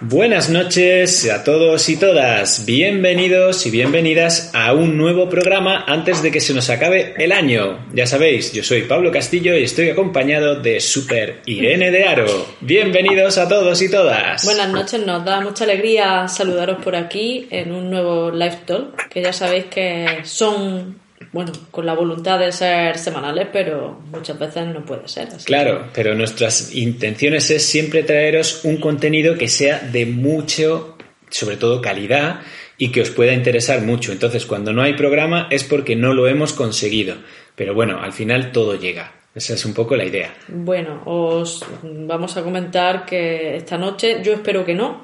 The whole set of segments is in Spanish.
Buenas noches a todos y todas, bienvenidos y bienvenidas a un nuevo programa antes de que se nos acabe el año. Ya sabéis, yo soy Pablo Castillo y estoy acompañado de Super Irene de Aro. Bienvenidos a todos y todas. Buenas noches, nos da mucha alegría saludaros por aquí en un nuevo live talk, que ya sabéis que son bueno, con la voluntad de ser semanales, pero muchas veces no puede ser. Así claro, pero nuestras intenciones es siempre traeros un contenido que sea de mucho, sobre todo calidad, y que os pueda interesar mucho. Entonces, cuando no hay programa es porque no lo hemos conseguido. Pero bueno, al final todo llega. Esa es un poco la idea. Bueno, os vamos a comentar que esta noche, yo espero que no,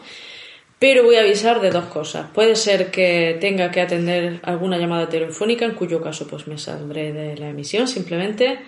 pero voy a avisar de dos cosas. Puede ser que tenga que atender alguna llamada telefónica, en cuyo caso pues me saldré de la emisión simplemente,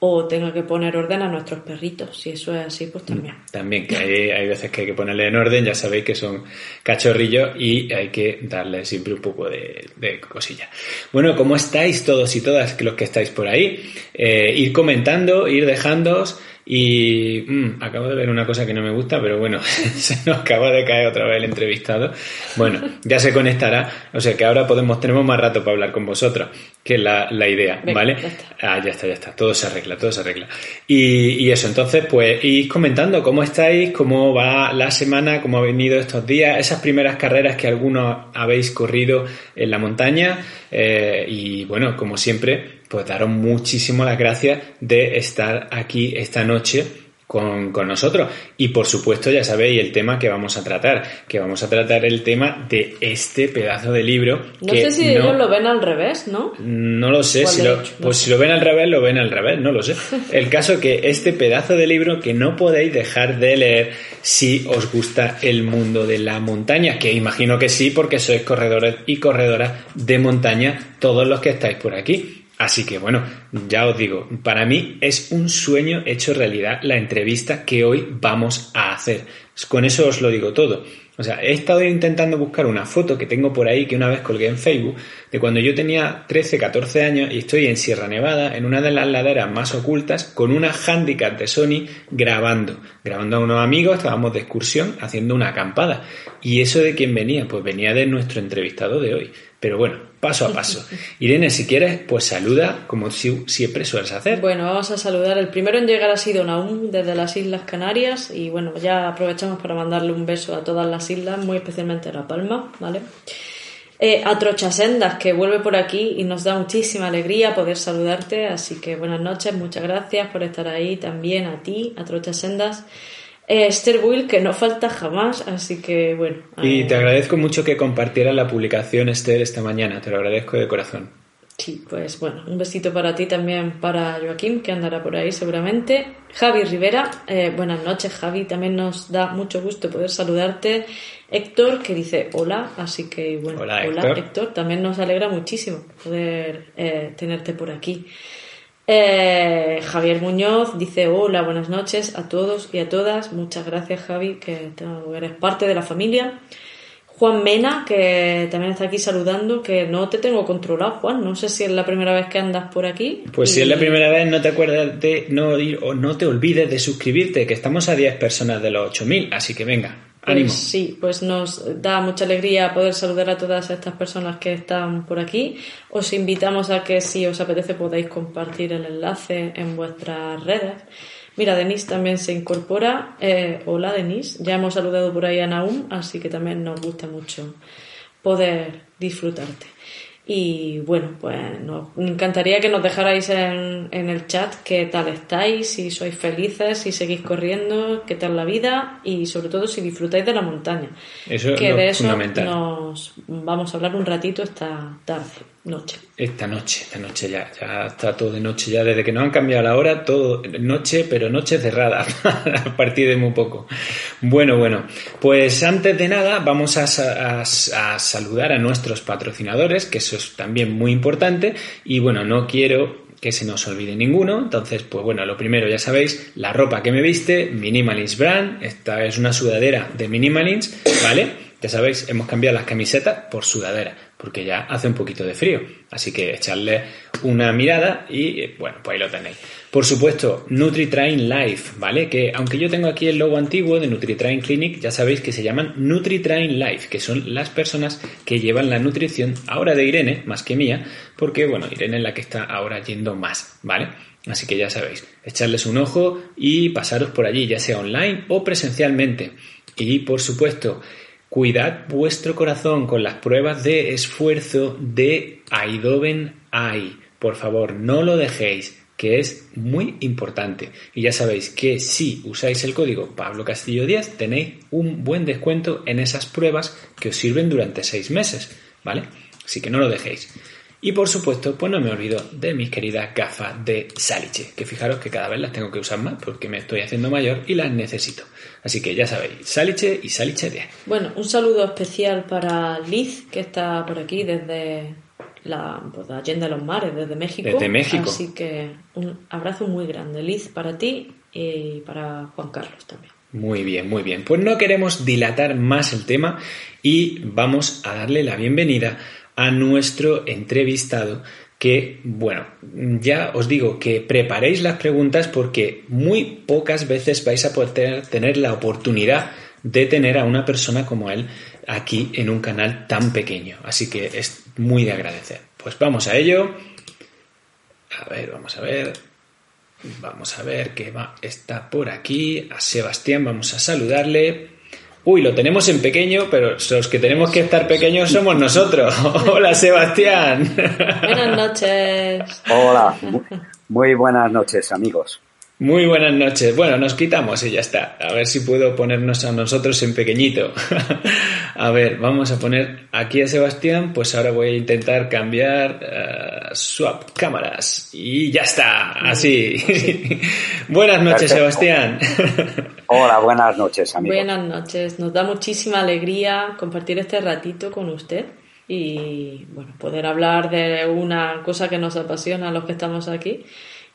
o tenga que poner orden a nuestros perritos. Si eso es así, pues también. También, que hay, hay veces que hay que ponerle en orden, ya sabéis que son cachorrillos y hay que darle siempre un poco de, de cosilla. Bueno, ¿cómo estáis todos y todas los que estáis por ahí? Eh, ir comentando, ir dejándoos y mm, acabo de ver una cosa que no me gusta, pero bueno, se nos acaba de caer otra vez el entrevistado. Bueno, ya se conectará, o sea que ahora podemos, tenemos más rato para hablar con vosotros, que es la, la idea, ¿vale? ya está. Ah, ya está, ya está, todo se arregla, todo se arregla. Y, y eso, entonces, pues, ir comentando cómo estáis, cómo va la semana, cómo ha venido estos días, esas primeras carreras que algunos habéis corrido en la montaña, eh, y bueno, como siempre, pues daros muchísimo las gracias de estar aquí esta noche con, con, nosotros. Y por supuesto, ya sabéis el tema que vamos a tratar, que vamos a tratar el tema de este pedazo de libro. No que sé si no, ellos lo ven al revés, ¿no? No lo sé, ¿Cuál si lo? No pues sé. si lo ven al revés, lo ven al revés, no lo sé. El caso que este pedazo de libro que no podéis dejar de leer si os gusta el mundo de la montaña, que imagino que sí, porque sois corredores y corredoras de montaña, todos los que estáis por aquí. Así que bueno, ya os digo, para mí es un sueño hecho realidad la entrevista que hoy vamos a hacer. Con eso os lo digo todo. O sea, he estado intentando buscar una foto que tengo por ahí que una vez colgué en Facebook de cuando yo tenía 13, 14 años y estoy en Sierra Nevada, en una de las laderas más ocultas, con una handicap de Sony grabando. Grabando a unos amigos, estábamos de excursión haciendo una acampada. ¿Y eso de quién venía? Pues venía de nuestro entrevistado de hoy. Pero bueno, paso a paso. Irene, si quieres, pues saluda como si- siempre sueles hacer. Bueno, vamos a saludar. El primero en llegar ha sido Naum desde las Islas Canarias y bueno, ya aprovechamos para mandarle un beso a todas las islas, muy especialmente a La Palma, ¿vale? Eh, a Trochasendas, que vuelve por aquí y nos da muchísima alegría poder saludarte, así que buenas noches, muchas gracias por estar ahí también a ti, a Trochasendas. Eh, Esther Will, que no falta jamás, así que bueno. Y eh, te agradezco mucho que compartieras la publicación, Esther, esta mañana. Te lo agradezco de corazón. Sí, pues bueno, un besito para ti también, para Joaquín, que andará por ahí seguramente. Javi Rivera, eh, buenas noches Javi, también nos da mucho gusto poder saludarte. Héctor, que dice hola, así que bueno, Hola, Héctor. también nos alegra muchísimo poder eh, tenerte por aquí. Eh, Javier Muñoz dice hola, buenas noches a todos y a todas. Muchas gracias Javi, que eres parte de la familia. Juan Mena, que también está aquí saludando, que no te tengo controlado, Juan. No sé si es la primera vez que andas por aquí. Pues si es la primera vez, no te acuerdas de no ir o no te olvides de suscribirte, que estamos a 10 personas de los 8000, así que venga, Pues sí, pues nos da mucha alegría poder saludar a todas estas personas que están por aquí. Os invitamos a que si os apetece podáis compartir el enlace en vuestras redes. Mira, Denise también se incorpora. Eh, hola, Denise. Ya hemos saludado por ahí a Naum, así que también nos gusta mucho poder disfrutarte. Y bueno, pues nos encantaría que nos dejarais en, en el chat qué tal estáis, si sois felices, si seguís corriendo, qué tal la vida y sobre todo si disfrutáis de la montaña. Eso es que de eso fundamental. nos vamos a hablar un ratito esta tarde. Noche. Esta noche, esta noche ya, ya está todo de noche ya, desde que nos han cambiado la hora, todo noche, pero noche cerrada, a partir de muy poco. Bueno, bueno, pues antes de nada vamos a, a, saludar a nuestros patrocinadores, que eso es también muy importante, y bueno, no quiero que se nos olvide ninguno, entonces, pues bueno, lo primero ya sabéis, la ropa que me viste, Minimalist Brand, esta es una sudadera de Minimalist, ¿vale? Ya sabéis, hemos cambiado las camisetas por sudadera, porque ya hace un poquito de frío. Así que echarle una mirada y bueno, pues ahí lo tenéis. Por supuesto, NutriTrain Life, ¿vale? Que aunque yo tengo aquí el logo antiguo de NutriTrain Clinic, ya sabéis que se llaman NutriTrain Life, que son las personas que llevan la nutrición ahora de Irene, más que mía, porque bueno, Irene es la que está ahora yendo más, ¿vale? Así que ya sabéis, echarles un ojo y pasaros por allí, ya sea online o presencialmente. Y por supuesto, Cuidad vuestro corazón con las pruebas de esfuerzo de Aidoven AI. Por favor, no lo dejéis, que es muy importante. Y ya sabéis que si usáis el código Pablo Castillo 10 tenéis un buen descuento en esas pruebas que os sirven durante seis meses, ¿vale? Así que no lo dejéis. Y por supuesto, pues no me olvido de mis queridas gafas de Saliche, que fijaros que cada vez las tengo que usar más porque me estoy haciendo mayor y las necesito. Así que ya sabéis, Saliche y Saliche 10. Bueno, un saludo especial para Liz, que está por aquí desde la, pues, Allende de los Mares, desde México. Desde México. Así que un abrazo muy grande, Liz, para ti y para Juan Carlos también. Muy bien, muy bien. Pues no queremos dilatar más el tema y vamos a darle la bienvenida a nuestro entrevistado que, bueno, ya os digo que preparéis las preguntas porque muy pocas veces vais a poder tener la oportunidad de tener a una persona como él aquí en un canal tan pequeño. Así que es muy de agradecer. Pues vamos a ello. A ver, vamos a ver. Vamos a ver que va, está por aquí. A Sebastián vamos a saludarle. Uy, lo tenemos en pequeño, pero los que tenemos que estar pequeños somos nosotros. Hola, Sebastián. Buenas noches. Hola, muy buenas noches, amigos. Muy buenas noches. Bueno, nos quitamos y ya está. A ver si puedo ponernos a nosotros en pequeñito. a ver, vamos a poner aquí a Sebastián. Pues ahora voy a intentar cambiar uh, swap cámaras. Y ya está. Así. buenas noches, Perfecto. Sebastián. Hola, buenas noches, amigos. Buenas noches. Nos da muchísima alegría compartir este ratito con usted y bueno, poder hablar de una cosa que nos apasiona a los que estamos aquí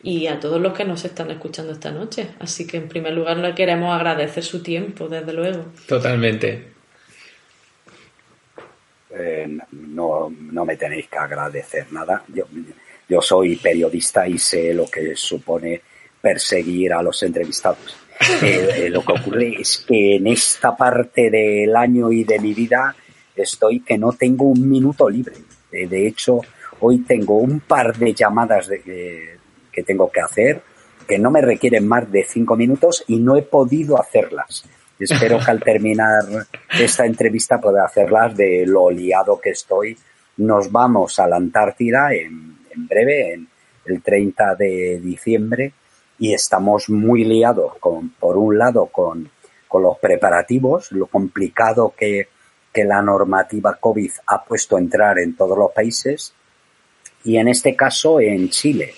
y a todos los que nos están escuchando esta noche. Así que en primer lugar le queremos agradecer su tiempo, desde luego. Totalmente. Eh, no, no me tenéis que agradecer nada. Yo, yo soy periodista y sé lo que supone perseguir a los entrevistados. Eh, eh, lo que ocurre es que en esta parte del año y de mi vida estoy que no tengo un minuto libre. Eh, de hecho, hoy tengo un par de llamadas de, eh, que tengo que hacer que no me requieren más de cinco minutos y no he podido hacerlas. Espero que al terminar esta entrevista pueda hacerlas de lo liado que estoy. Nos vamos a la Antártida en, en breve, en el 30 de diciembre, y estamos muy liados con, por un lado, con, con los preparativos, lo complicado que, que la normativa COVID ha puesto a entrar en todos los países y en este caso en Chile.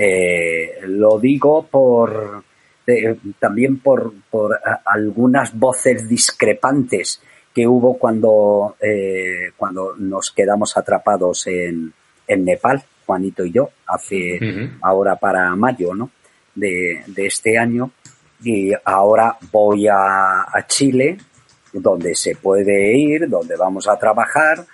Eh, lo digo por eh, también por, por a, algunas voces discrepantes que hubo cuando, eh, cuando nos quedamos atrapados en, en Nepal, Juanito y yo, hace uh -huh. ahora para mayo, ¿no? De, de, este año. Y ahora voy a, a Chile, donde se puede ir, donde vamos a trabajar,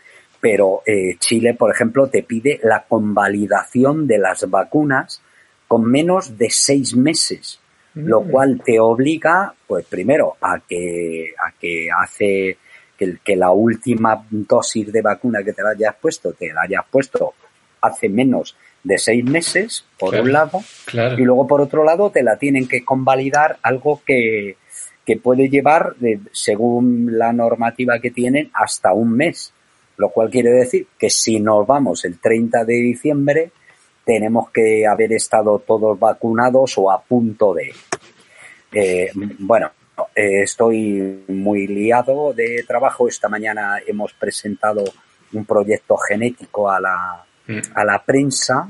pero eh, Chile, por ejemplo, te pide la convalidación de las vacunas con menos de seis meses, mm. lo cual te obliga, pues primero, a que, a que hace que, que, la última dosis de vacuna que te la hayas puesto, te la hayas puesto hace menos de seis meses, por claro, un lado, claro. y luego por otro lado te la tienen que convalidar algo que, que puede llevar, de, según la normativa que tienen, hasta un mes. Lo cual quiere decir que si nos vamos el 30 de diciembre, tenemos que haber estado todos vacunados o a punto de. Eh, bueno, eh, estoy muy liado de trabajo. Esta mañana hemos presentado un proyecto genético a la, mm. a la prensa,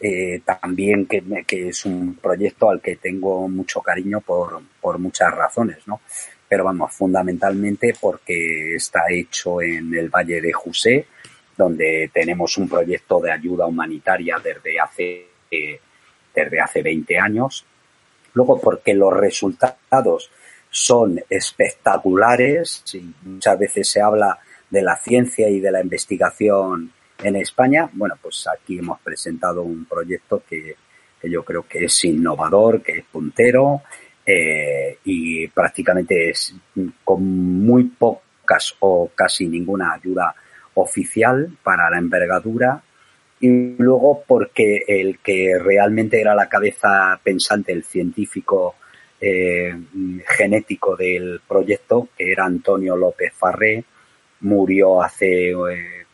eh, también que, que, es un proyecto al que tengo mucho cariño por, por muchas razones, ¿no? Pero vamos, fundamentalmente porque está hecho en el Valle de José, donde tenemos un proyecto de ayuda humanitaria desde hace, eh, desde hace 20 años. Luego porque los resultados son espectaculares, y muchas veces se habla de la ciencia y de la investigación en España. Bueno, pues aquí hemos presentado un proyecto que, yo creo que es innovador, que es puntero eh, y prácticamente es con muy pocas o casi ninguna ayuda oficial para la envergadura y luego porque el que realmente era la cabeza pensante, el científico eh, genético del proyecto, que era Antonio López Farré, murió hace, eh,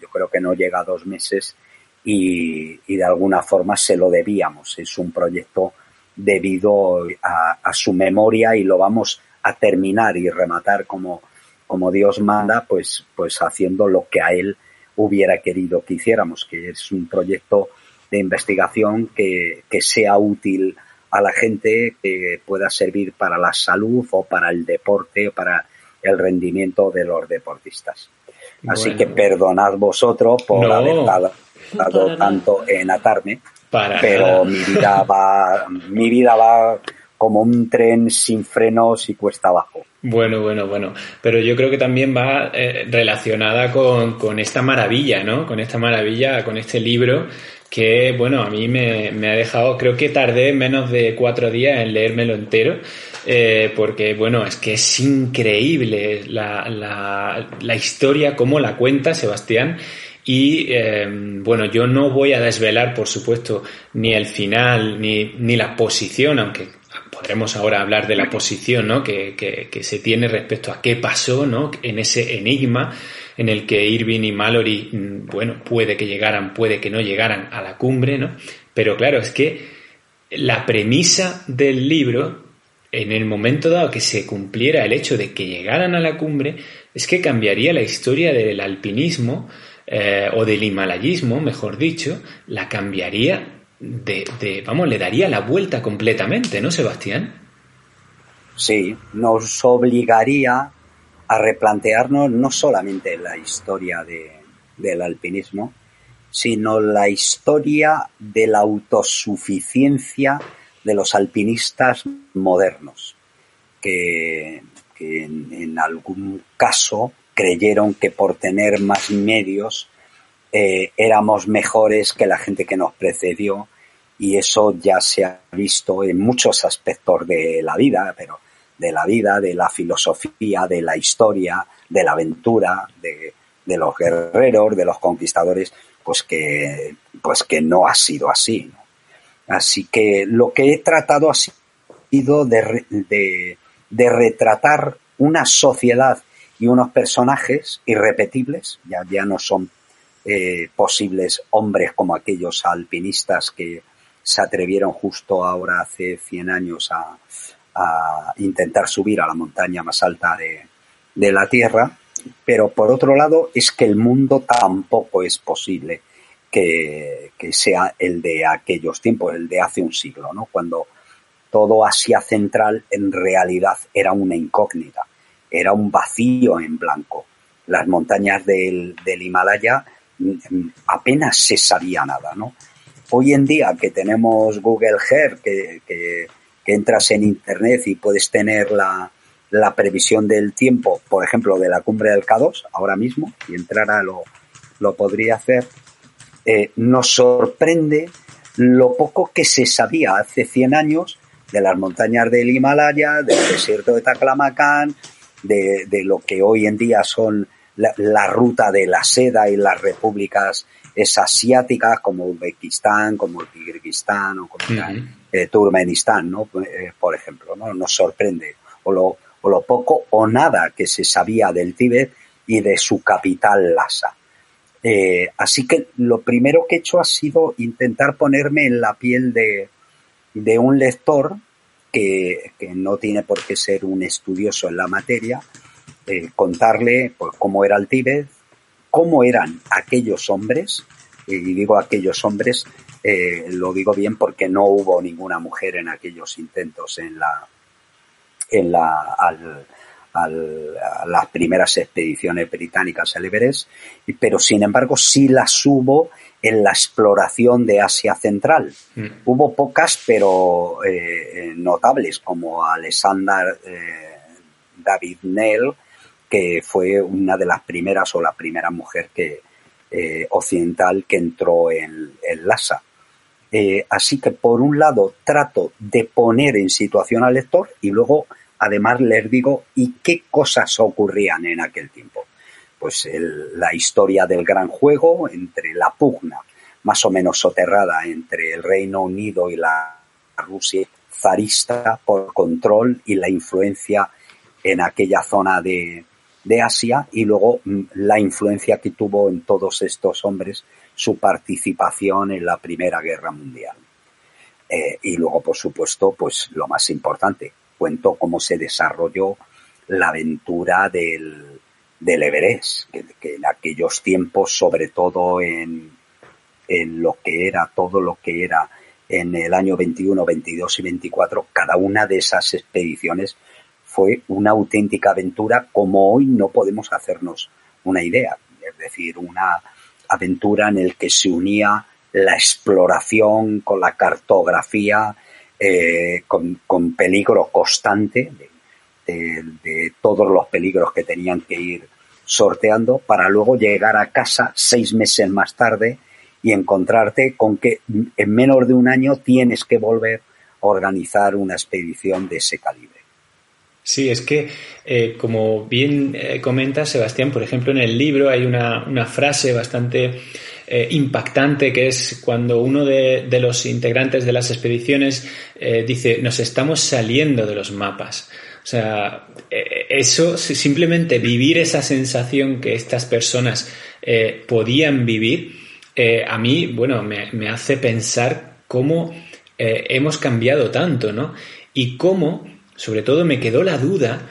yo creo que no llega a dos meses y, de alguna forma se lo debíamos. Es un proyecto debido a, a su memoria y lo vamos a terminar y rematar como como Dios manda, pues, pues haciendo lo que a él hubiera querido que hiciéramos, que es un proyecto de investigación que, que sea útil a la gente, que pueda servir para la salud o para el deporte o para el rendimiento de los deportistas. Así que perdonad vosotros por haber dado, tanto en atarme, pero mi vida va, mi vida va como un tren sin frenos y cuesta abajo. Bueno, bueno, bueno. Pero yo creo que también va eh, relacionada con, con, esta maravilla, ¿no? Con esta maravilla, con este libro que, bueno, a mí me, me, ha dejado, creo que tardé menos de cuatro días en leérmelo entero, eh, porque, bueno, es que es increíble la, la, la historia, cómo la cuenta Sebastián. Y eh, bueno, yo no voy a desvelar, por supuesto, ni el final, ni, ni la posición, aunque podremos ahora hablar de la posición ¿no? que, que, se tiene respecto a qué pasó ¿no? en ese enigma en el que Irving y Mallory, mm, bueno, puede que llegaran, puede que no llegaran a la cumbre, ¿no? Pero claro, es que la premisa del libro, en el momento dado que se cumpliera el hecho de que llegaran a la cumbre, es que cambiaría la historia del alpinismo eh, o del himalayismo, mejor dicho, la cambiaría de, vamos, le daría la vuelta completamente, ¿no, Sebastián? Sí, nos obligaría a replantearnos no solamente la historia de, del alpinismo, sino la historia de la autosuficiencia de los alpinistas modernos, que, en, algún caso creyeron que por tener más medios eh, éramos mejores que la gente que nos precedió y eso ya se ha visto en muchos aspectos de la vida, pero de la vida, de la filosofía, de la historia, de la aventura, de, los guerreros, de los conquistadores, pues que, pues que no ha sido así. Así que lo que he tratado ha sido de, de, de retratar una sociedad y unos personajes irrepetibles, ya, ya no son eh, posibles hombres como aquellos alpinistas que se atrevieron justo ahora hace 100 años a, intentar subir a la montaña más alta de, la Tierra, pero por otro lado es que el mundo tampoco es posible que, sea el de aquellos tiempos, el de hace un siglo, ¿no? Cuando todo Asia Central en realidad era una incógnita, era un vacío en blanco. Las montañas del, del Himalaya apenas se sabía nada, ¿no? Hoy en día que tenemos Google Earth, que, que, entras en Internet y puedes tener la, la, previsión del tiempo, por ejemplo, de la cumbre del K2, ahora mismo, y entrara lo, lo podría hacer, eh, nos sorprende lo poco que se sabía hace 100 años de las montañas del Himalaya, del desierto de Taklamakan, de, de lo que hoy en día son la, ruta de la seda y las repúblicas es asiáticas como Uzbekistán, como Kirguistán o como eh, Turkmenistán, ¿no? Eh, por ejemplo, ¿no? Nos sorprende. O lo, o lo poco o nada que se sabía del Tíbet y de su capital Lhasa. Eh, así que lo primero que he hecho ha sido intentar ponerme en la piel de, de un lector que, que, no tiene por qué ser un estudioso en la materia, contarle pues, cómo era el Tíbet, cómo eran aquellos hombres, y digo aquellos hombres, eh, lo digo bien porque no hubo ninguna mujer en aquellos intentos en la, en la, al, al, a las primeras expediciones británicas al Everest, pero sin embargo sí las hubo en la exploración de Asia Central. Mm. Hubo pocas, pero eh, notables, como Alexander eh, David Nell, que fue una de las primeras o la primera mujer que, eh, occidental que entró en, en Lhasa. Eh, así que por un lado trato de poner en situación al lector y luego además les digo y qué cosas ocurrían en aquel tiempo. Pues la historia del gran juego entre la pugna más o menos soterrada entre el Reino Unido y la Rusia zarista por control y la influencia en aquella zona de, de Asia y luego mm, la influencia que tuvo en todos estos hombres su participación en la Primera Guerra Mundial. Eh, y luego, por supuesto, pues lo más importante, cuento cómo se desarrolló la aventura del, del Everest, que, en aquellos tiempos, sobre todo en, en lo que era, todo lo que era en el año 21, 22 y 24, cada una de esas expediciones fue una auténtica aventura como hoy no podemos hacernos una idea. Es decir, una aventura en el que se unía la exploración con la cartografía, eh, con, con peligro constante de, todos los peligros que tenían que ir sorteando para luego llegar a casa seis meses más tarde y encontrarte con que en menos de un año tienes que volver a organizar una expedición de ese calibre. Sí, es que, eh, como bien eh, comenta Sebastián, por ejemplo, en el libro hay una, una frase bastante eh, impactante que es cuando uno de, de los integrantes de las expediciones dice, nos estamos saliendo de los mapas. O sea, eh, eso, si- simplemente vivir esa sensación que estas personas eh, podían vivir, eh, a mí, bueno, me, me hace pensar cómo hemos cambiado tanto, ¿no? Y cómo, sobre todo, me quedó la duda,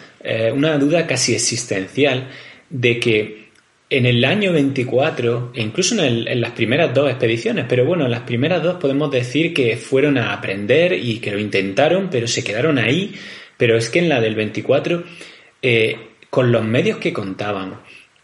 una duda casi existencial, de que en el año 24, e incluso en, en las primeras dos expediciones, pero bueno, en las primeras dos podemos decir que fueron a aprender y que lo intentaron, pero se quedaron ahí. Pero es que en la del 24, eh, con los medios que contaban,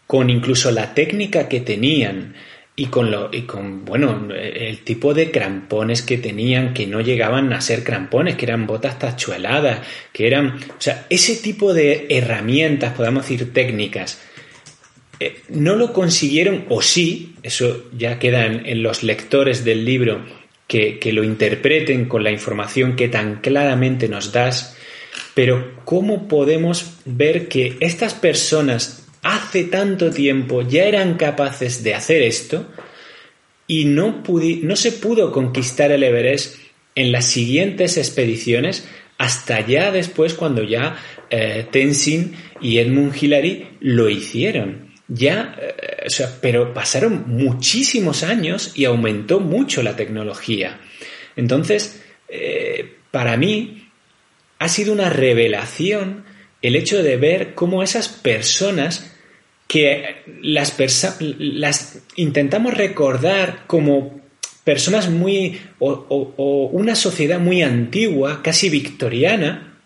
con incluso la técnica que tenían y con lo y con bueno el tipo de crampones que tenían que no llegaban a ser crampones que eran botas tachueladas que eran o sea ese tipo de herramientas podemos decir técnicas eh, no lo consiguieron o sí eso ya queda en, en los lectores del libro que, que lo interpreten con la información que tan claramente nos das pero ¿cómo podemos ver que estas personas hace tanto tiempo ya eran capaces de hacer esto y no, no se pudo conquistar el Everest en las siguientes expediciones hasta ya después cuando ya eh, Tenzin y Edmund Hillary lo hicieron? Ya, eh, o sea, pero pasaron muchísimos años y aumentó mucho la tecnología. Entonces, eh, para mí, ha sido una revelación el hecho de ver cómo esas personas que las, intentamos recordar como personas muy o, una sociedad muy antigua, casi victoriana,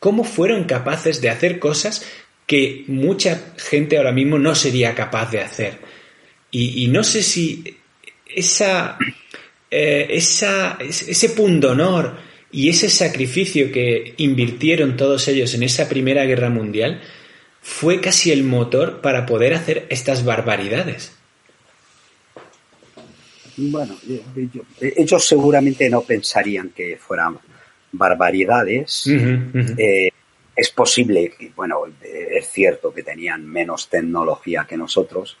cómo fueron capaces de hacer cosas que mucha gente ahora mismo no sería capaz de hacer. Y, no sé si esa, eh, esa, ese pundonor y ese sacrificio que invirtieron todos ellos en esa Primera Guerra Mundial fue casi el motor para poder hacer estas barbaridades. Bueno, ellos seguramente no pensarían que fueran barbaridades. Eh, es posible, que, bueno, es cierto que tenían menos tecnología que nosotros,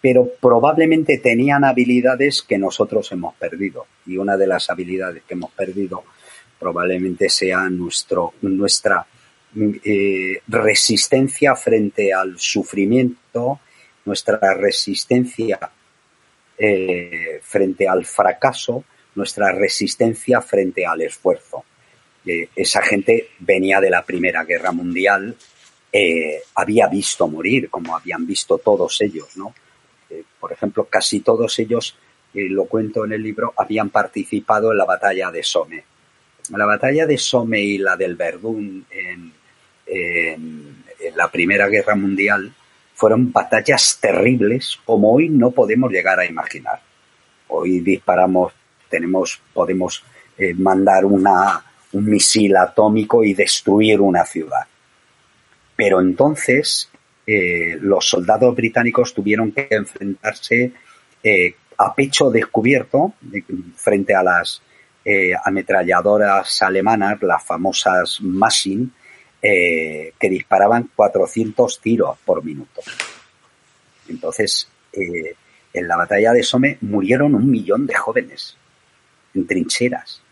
pero probablemente tenían habilidades que nosotros hemos perdido. Y una de las habilidades que hemos perdido probablemente sea nuestro, nuestra eh, resistencia frente al sufrimiento, nuestra resistencia eh, frente al fracaso, nuestra resistencia frente al esfuerzo. Eh, esa gente venía de la Primera Guerra Mundial, había visto morir, como habían visto todos ellos, ¿no? Por ejemplo, casi todos ellos lo cuento en el libro, habían participado en la batalla de Somme. La batalla de Somme y la del Verdún en, en la Primera Guerra Mundial fueron batallas terribles como hoy no podemos llegar a imaginar. Hoy disparamos, tenemos, podemos eh, mandar una, un misil atómico y destruir una ciudad. Pero entonces eh, los soldados británicos tuvieron que enfrentarse eh, a pecho descubierto frente a las ametralladoras alemanas, las famosas Maschinen, que disparaban 400 tiros por minuto. Entonces, en la batalla de Somme murieron un millón de jóvenes en trincheras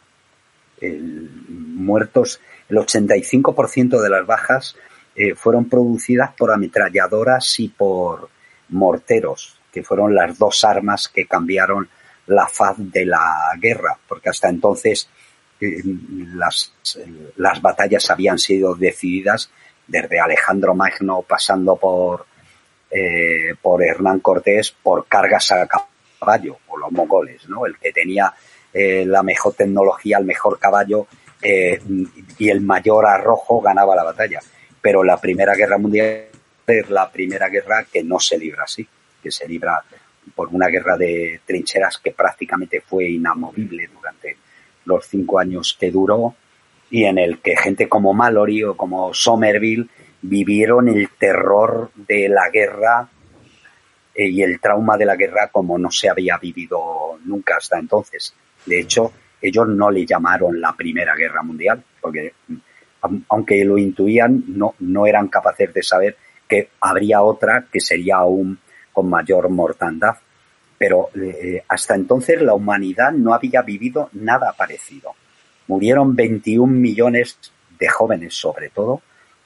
muertos, el 85% de las bajas eh, fueron producidas por ametralladoras y por morteros, que fueron las dos armas que cambiaron la faz de la guerra, porque hasta entonces eh, las, las batallas habían sido decididas desde Alejandro Magno pasando por, eh, por Hernán Cortés por cargas a caballo, o los mongoles, ¿no? El que tenía eh, la mejor tecnología, el mejor caballo y el mayor arrojo ganaba la batalla. Pero la Primera Guerra Mundial es la primera guerra que no se libra así, que se libra por una guerra de trincheras que prácticamente fue inamovible durante los cinco años que duró y en el que gente como Mallory o como Somerville vivieron el terror de la guerra eh, y el trauma de la guerra como no se había vivido nunca hasta entonces. De hecho, ellos no le llamaron la Primera Guerra Mundial, porque aunque lo intuían, no, no eran capaces de saber que habría otra que sería aún con mayor mortandad. Pero eh, hasta entonces la humanidad no había vivido nada parecido. Murieron 21 millones de jóvenes, sobre todo,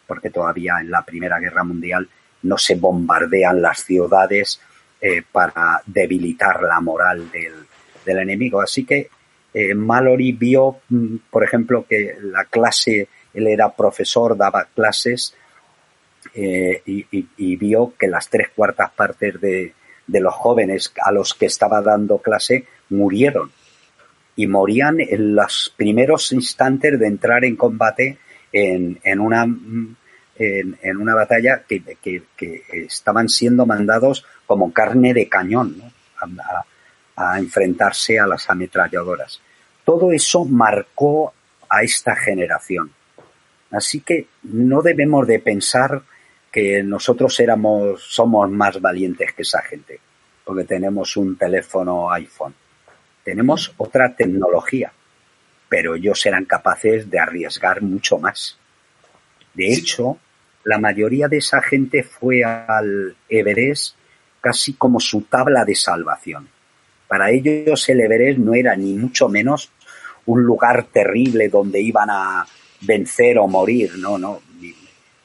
porque todavía en la Primera Guerra Mundial no se bombardean las ciudades eh, para debilitar la moral del, enemigo. Así que eh, Mallory vio, mm, por ejemplo, que la clase, él era profesor, daba clases eh, y, vio que las tres cuartas partes de, los jóvenes a los que estaba dando clase murieron y morían en los primeros instantes de entrar en combate en, una mm, en, una batalla que, estaban siendo mandados como carne de cañón ¿no? a enfrentarse a las ametralladoras. Todo eso marcó a esta generación. Así que no debemos de pensar que nosotros éramos, somos más valientes que esa gente, porque tenemos un teléfono iPhone. Tenemos otra tecnología, pero ellos eran capaces de arriesgar mucho más. De hecho, la mayoría de esa gente fue al Everest casi como su tabla de salvación. Para ellos el Everest no era ni mucho menos un lugar terrible donde iban a vencer o morir, no, no.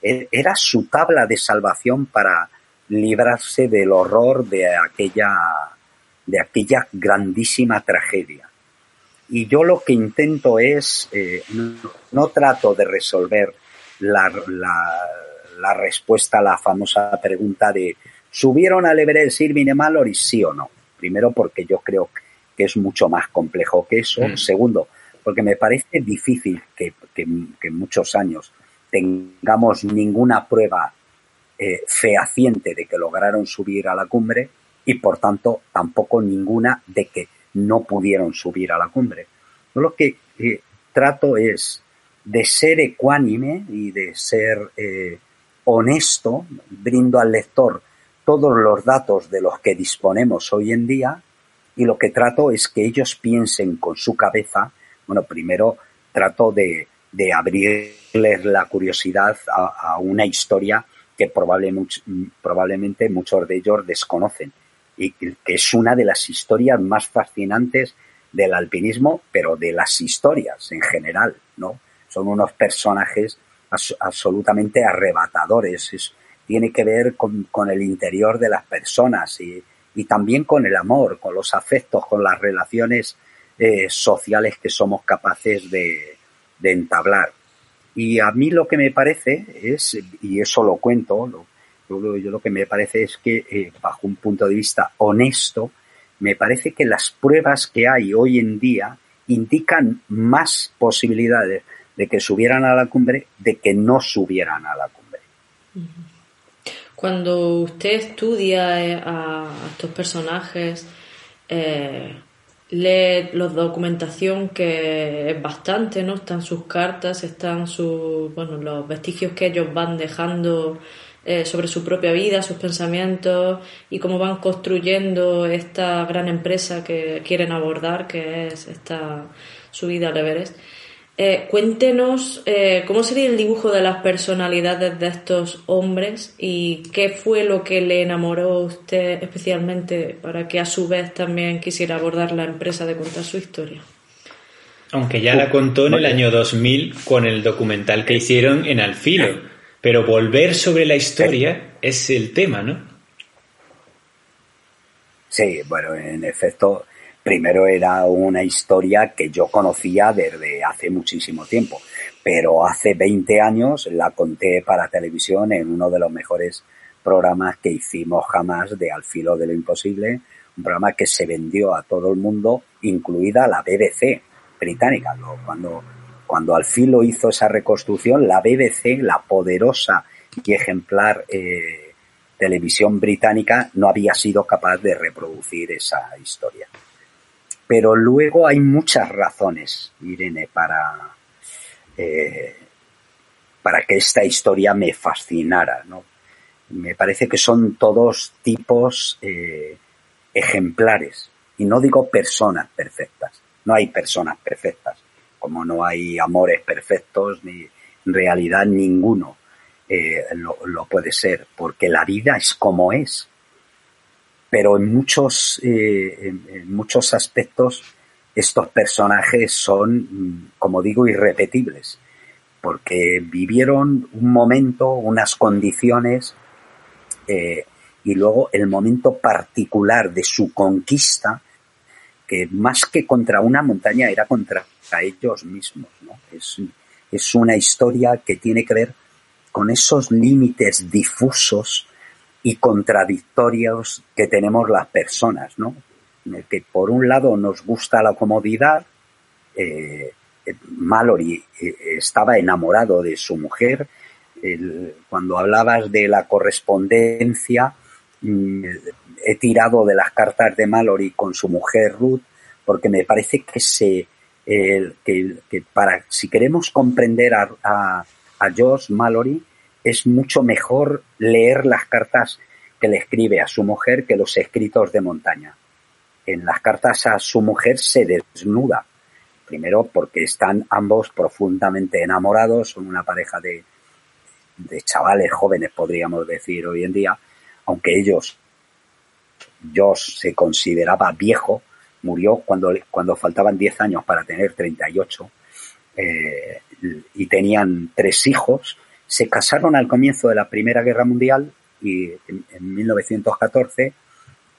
Era su tabla de salvación para librarse del horror de aquella, de aquella grandísima tragedia. Y yo lo que intento es, eh, no, trato de resolver la, la, respuesta a la famosa pregunta de ¿subieron al Everest Irving y Mallory sí o no? Primero, porque yo creo que es mucho más complejo que eso. Mm. Segundo, porque me parece difícil que, en muchos años tengamos ninguna prueba eh, fehaciente de que lograron subir a la cumbre y por tanto tampoco ninguna de que no pudieron subir a la cumbre. Lo que eh, trato es de ser ecuánime y de ser eh, honesto, brindo al lector todos los datos de los que disponemos hoy en día y lo que trato es que ellos piensen con su cabeza, bueno, primero trato de, de abrirles la curiosidad a, una historia que probablemente, muchos de ellos desconocen y que es una de las historias más fascinantes del alpinismo, pero de las historias en general, ¿no? Son unos personajes absolutamente arrebatadores. Es, tiene que ver con, el interior de las personas y, también con el amor, con los afectos, con las relaciones eh, sociales que somos capaces de, entablar. Y a mí lo que me parece es, y eso lo cuento, lo, yo, lo que me parece es que eh, bajo un punto de vista honesto, me parece que las pruebas que hay hoy en día indican más posibilidades de que subieran a la cumbre de que no subieran a la cumbre. Cuando usted estudia eh, a estos personajes, eh, lee la documentación que es bastante, ¿no? Están sus cartas, están sus, bueno, los vestigios que ellos van dejando eh, sobre su propia vida, sus pensamientos y cómo van construyendo esta gran empresa que quieren abordar, que es esta subida al Everest. Eh, cuéntenos eh, cómo sería el dibujo de las personalidades de estos hombres y qué fue lo que le enamoró a usted especialmente para que a su vez también quisiera abordar la empresa de contar su historia. Aunque ya la contó en el año 2000 con el documental que hicieron en Alfilo, pero volver sobre la historia es el tema, ¿no? Sí, bueno, en efecto, primero era una historia que yo conocía desde hace muchísimo tiempo, pero hace 20 años la conté para televisión en uno de los mejores programas que hicimos jamás de Al filo de lo imposible, un programa que se vendió a todo el mundo, incluida la BBC británica. Cuando, cuando Al filo hizo esa reconstrucción, la BBC, la poderosa y ejemplar eh, televisión británica, no había sido capaz de reproducir esa historia. Pero luego hay muchas razones, Irene, para, eh, para que esta historia me fascinara. ¿no? Me parece que son todos tipos eh, ejemplares. Y no digo personas perfectas. No hay personas perfectas. Como no hay amores perfectos, ni en realidad ninguno eh, lo puede ser. Porque la vida es como es pero en muchos, eh, en, muchos aspectos estos personajes son, mm, como digo, irrepetibles, porque vivieron un momento, unas condiciones, eh, y luego el momento particular de su conquista, que más que contra una montaña era contra ellos mismos. Es, es una historia que tiene que ver con esos límites difusos y contradictorios que tenemos las personas, ¿no? que por un lado nos gusta la comodidad, eh, Mallory eh, estaba enamorado de su mujer, cuando hablabas de la correspondencia, mm, he tirado de las cartas de Mallory con su mujer Ruth, porque me parece que se, que, para, si queremos comprender a, a, a George Mallory, es mucho mejor leer las cartas que le escribe a su mujer que los escritos de montaña. En las cartas a su mujer se desnuda. Primero porque están ambos profundamente enamorados, son una pareja de, de chavales jóvenes, podríamos decir hoy en día, aunque ellos, Josh se consideraba viejo, murió cuando, cuando faltaban 10 años para tener 38, eh, y tenían tres hijos, se casaron al comienzo de la Primera Guerra Mundial y en, 1914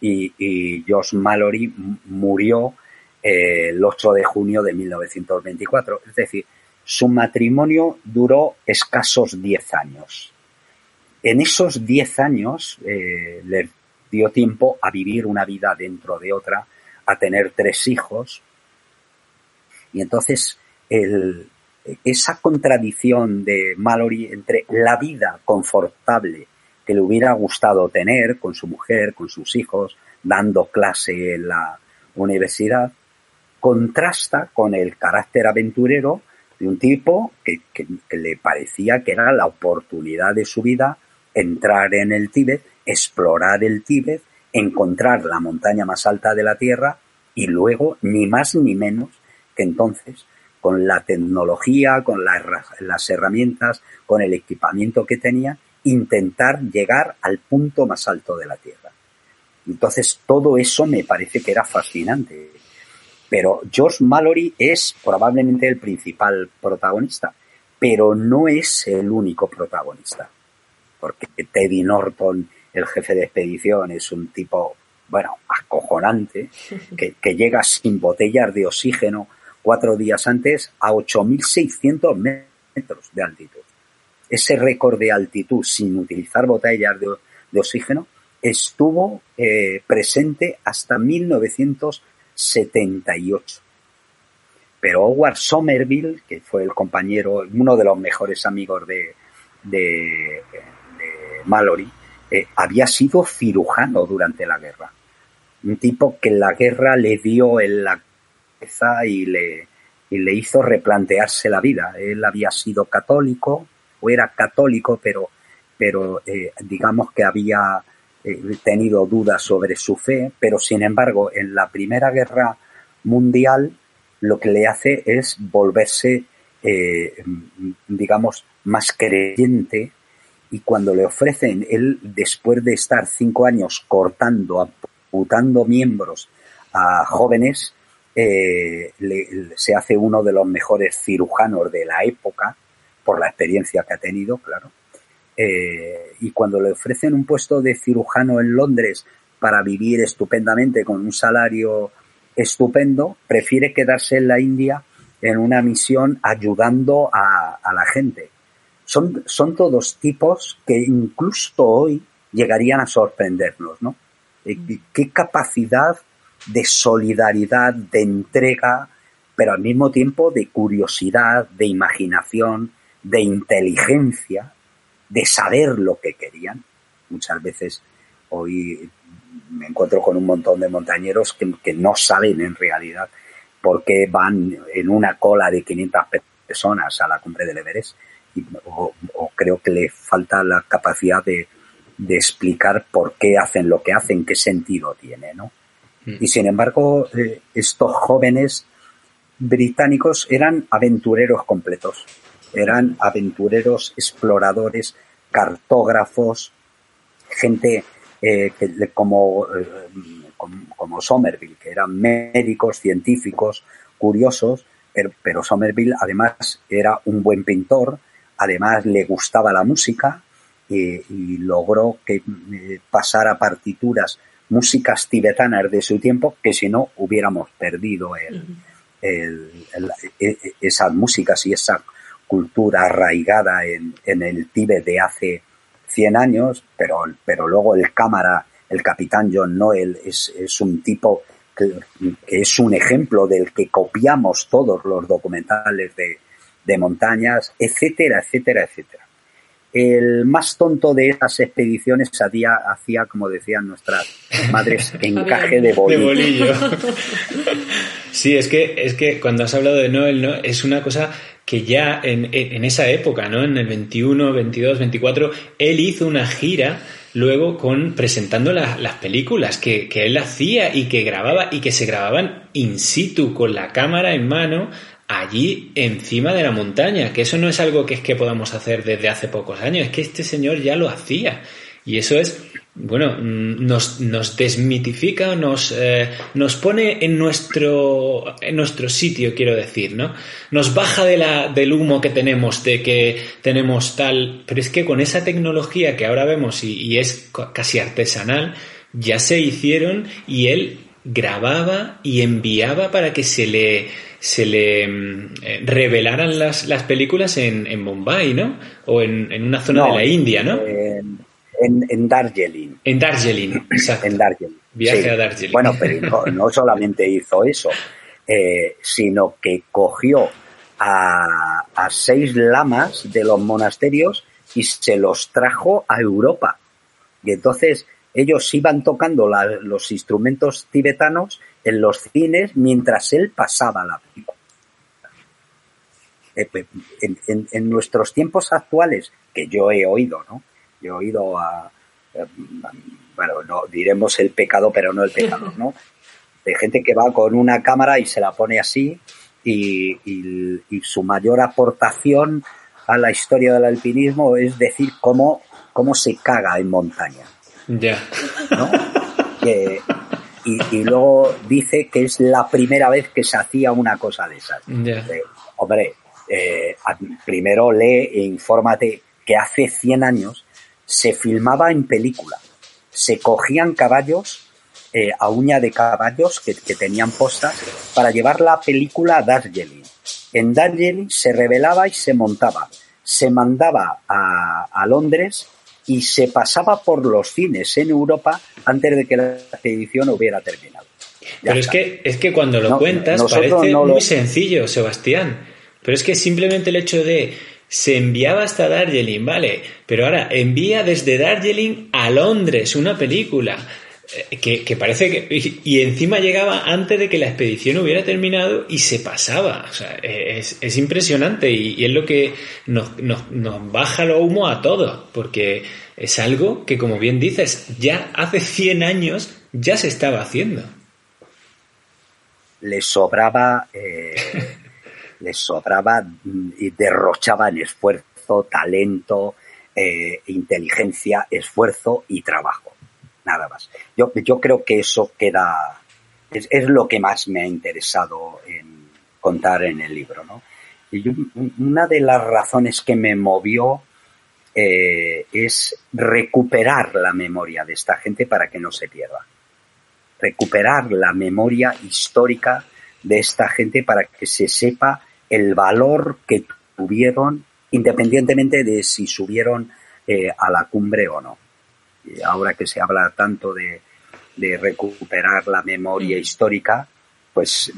y, y, Josh Mallory murió eh, el 8 de junio de 1924. Es decir, su matrimonio duró escasos 10 años. En esos 10 años eh, les dio tiempo a vivir una vida dentro de otra, a tener tres hijos. Y entonces el, esa contradicción de Mallory entre la vida confortable que le hubiera gustado tener con su mujer, con sus hijos, dando clase en la universidad, contrasta con el carácter aventurero de un tipo que, le parecía que era la oportunidad de su vida entrar en el Tíbet, explorar el Tíbet, encontrar la montaña más alta de la Tierra y luego, ni más ni menos que entonces, con la tecnología, con las, herramientas, con el equipamiento que tenía, intentar llegar al punto más alto de la Tierra. Entonces, todo eso me parece que era fascinante. Pero George Mallory es probablemente el principal protagonista, pero no es el único protagonista. Porque Teddy Norton, el jefe de expedición, es un tipo, bueno, acojonante, que, que llega sin botellas de oxígeno cuatro días antes a 8.600 metros de altitud. Ese récord de altitud sin utilizar botellas de, oxígeno estuvo eh, presente hasta 1978. Pero Howard Somerville, que fue el compañero, uno de los mejores amigos de, de, Mallory, eh, había sido cirujano durante la guerra. Un tipo que la guerra le dio en la y le, y le hizo replantearse la vida. Él había sido católico, o era católico, pero, pero eh, digamos que había eh, tenido dudas sobre su fe, pero sin embargo en la Primera Guerra Mundial lo que le hace es volverse, eh, digamos, más creyente y cuando le ofrecen, él después de estar cinco años cortando, amputando miembros a jóvenes, se hace uno de los mejores cirujanos de la época, por la experiencia que ha tenido, claro, eh, y cuando le ofrecen un puesto de cirujano en Londres para vivir estupendamente con un salario estupendo, prefiere quedarse en la India en una misión ayudando a, la gente. Son, son todos tipos que incluso hoy llegarían a sorprendernos, ¿no? Eh, ¿Qué capacidad de solidaridad, de entrega, pero al mismo tiempo de curiosidad, de imaginación, de inteligencia de saber lo que querían. Muchas veces hoy me encuentro con un montón de montañeros que, no saben en realidad por qué van en una cola de 500 personas a la cumbre del Everest. o, creo que le falta la capacidad de, explicar por qué hacen lo que hacen, qué sentido tiene, ¿no? Mm. Y sin embargo, eh, estos jóvenes británicos eran aventureros completos eran aventureros, exploradores, cartógrafos, gente eh, como, eh, como, Somerville, que eran médicos, científicos, curiosos, pero, Somerville además era un buen pintor, además le gustaba la música y logró que pasara partituras, músicas tibetanas de su tiempo, que si no hubiéramos perdido esas músicas y esa cultura arraigada en, en el Tíbet de hace 100 años, pero, pero luego el cámara, el capitán John Noel, es, es un tipo que, es un ejemplo del que copiamos todos los documentales de, de montañas, etcétera, etcétera, etcétera. El más tonto de esas expediciones hacía, hacía como decían nuestras madres, encaje de bolillo. Sí, es que, es que cuando has hablado de Noel, ¿no? es una cosa que ya en, en, esa época, ¿no? En el 21, 22, 24, él hizo una gira luego con presentando las películas que, que, él hacía y que grababa y que se grababan in situ con la cámara en mano allí encima de la montaña, que eso no es algo que es que podamos hacer desde hace pocos años, es que este señor ya lo hacía y eso es bueno, mm, nos, nos desmitifica, nos, eh, nos pone en nuestro, en nuestro sitio, quiero decir, ¿no? Nos baja de la, del humo que tenemos, de que tenemos tal, pero es que con esa tecnología que ahora vemos y, y es casi artesanal, ya se hicieron y él grababa y enviaba para que se le, se le mm, eh, revelaran las, las películas en, en Bombay, ¿no? O en, en una zona de la India, ¿no? en, en Darjeeling. En Darjeeling, exacto. En Darjeeling. Viaje a Darjeeling. Bueno, pero no, solamente hizo eso, eh, sino que cogió a, a seis lamas de los monasterios y se los trajo a Europa. Y entonces ellos iban tocando los instrumentos tibetanos en los cines mientras él pasaba la película. Eh, en, en, nuestros tiempos actuales, que yo he oído, ¿no? he oído a, eh, bueno, no diremos el pecado, pero no el pecado, ¿no? De gente que va con una cámara y se la pone así y, su mayor aportación a la historia del alpinismo es decir cómo, cómo se caga en montaña. Ya. ¿no? Y, luego dice que es la primera vez que se hacía una cosa de esas. hombre, eh, primero lee e infórmate que hace 100 años se filmaba en película. Se cogían caballos eh, a uña de caballos que, tenían postas para llevar la película a Darjeeling. En Darjeeling se revelaba y se montaba. Se mandaba a, Londres y se pasaba por los cines en Europa antes de que la expedición hubiera terminado. Pero es que, es que cuando lo cuentas parece muy sencillo, Sebastián. Pero es que simplemente el hecho de se enviaba hasta Darjeeling, vale, pero ahora envía desde Darjeeling a Londres una película. Eh, que, parece que. Y, encima llegaba antes de que la expedición hubiera terminado y se pasaba. O sea, es, es impresionante y, es lo que nos, nos, nos baja lo humo a todos, porque es algo que, como bien dices, ya hace 100 años ya se estaba haciendo. Le sobraba. Eh, le sobraba y derrochaban esfuerzo, talento, eh, inteligencia, esfuerzo y trabajo nada más. Yo, yo creo que eso queda, es, lo que más me ha interesado en contar en el libro, ¿no? Y una de las razones que me movió eh, es recuperar la memoria de esta gente para que no se pierda. Recuperar la memoria histórica de esta gente para que se sepa el valor que tuvieron independientemente de si subieron eh, a la cumbre o no ahora que se habla tanto de, recuperar la memoria mm. histórica, pues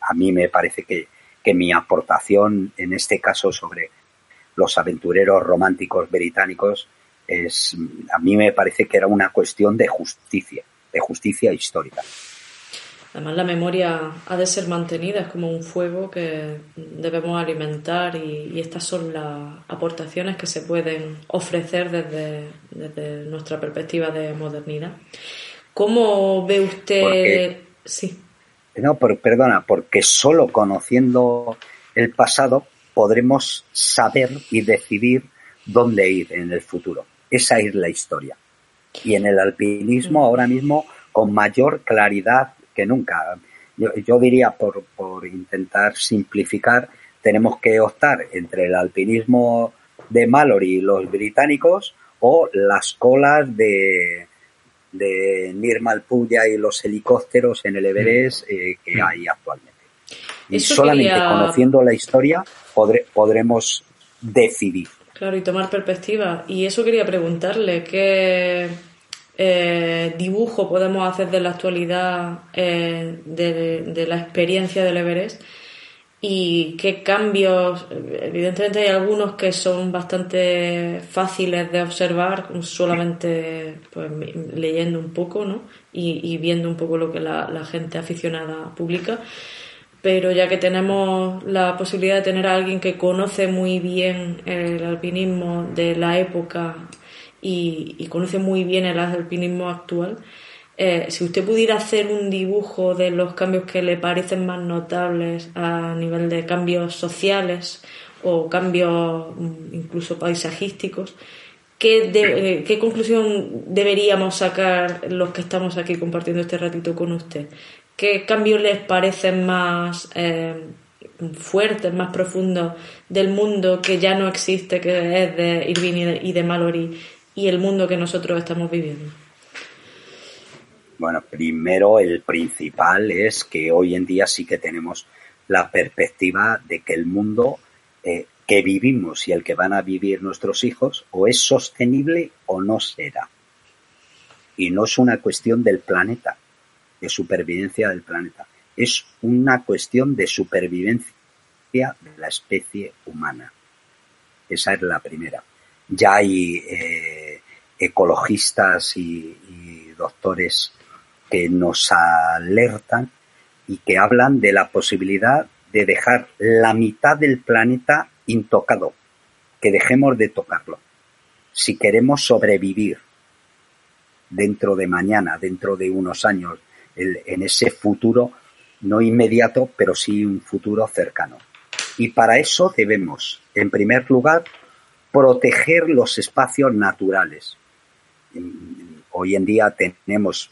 a mí me parece que, mi aportación en este caso sobre los aventureros románticos británicos es, a mí me parece que era una cuestión de justicia, de justicia histórica. Además, la memoria ha de ser mantenida, es como un fuego que debemos alimentar y, estas son las aportaciones que se pueden ofrecer desde, nuestra perspectiva de modernidad. ¿Cómo ve usted? sí. No, perdona, porque solo conociendo el pasado podremos saber y decidir dónde ir en el futuro. Esa es la historia. Y en el alpinismo ahora mismo con mayor claridad nunca. Yo, diría, por, por intentar simplificar, tenemos que optar entre el alpinismo de Mallory y los británicos o las colas de, de Nirmal Puya y los helicópteros en el Everest mm. eh, que mm. hay actualmente. Y solamente conociendo la historia podremos decidir. Claro, y tomar perspectiva. Y eso quería preguntarle, ¿qué, eh, dibujo podemos hacer de la actualidad eh, de, la experiencia del Everest y qué cambios, evidentemente hay algunos que son bastante fáciles de observar solamente pues, leyendo un poco ¿no? y, viendo un poco lo que la, gente aficionada publica pero ya que tenemos la posibilidad de tener a alguien que conoce muy bien el alpinismo de la época y, conoce muy bien el alpinismo actual. Eh, si usted pudiera hacer un dibujo de los cambios que le parecen más notables a nivel de cambios sociales o cambios mm, incluso paisajísticos, ¿qué, eh, ¿qué conclusión deberíamos sacar los que estamos aquí compartiendo este ratito con usted? ¿Qué cambios les parecen más eh, fuertes, más profundos del mundo que ya no existe, que es de Irving y de Mallory y el mundo que nosotros estamos viviendo? Bueno, primero el principal es que hoy en día sí que tenemos la perspectiva de que el mundo eh, que vivimos y el que van a vivir nuestros hijos o es sostenible o no será. Y no es una cuestión del planeta, de supervivencia del planeta, es una cuestión de supervivencia de la especie humana. Esa es la primera. Ya hay eh, ecologistas y, doctores que nos alertan y que hablan de la posibilidad de dejar la mitad del planeta intocado, que dejemos de tocarlo. Si queremos sobrevivir dentro de mañana, dentro de unos años, en ese futuro no inmediato, pero sí un futuro cercano. Y para eso debemos, en primer lugar, proteger los espacios naturales, hoy en día tenemos,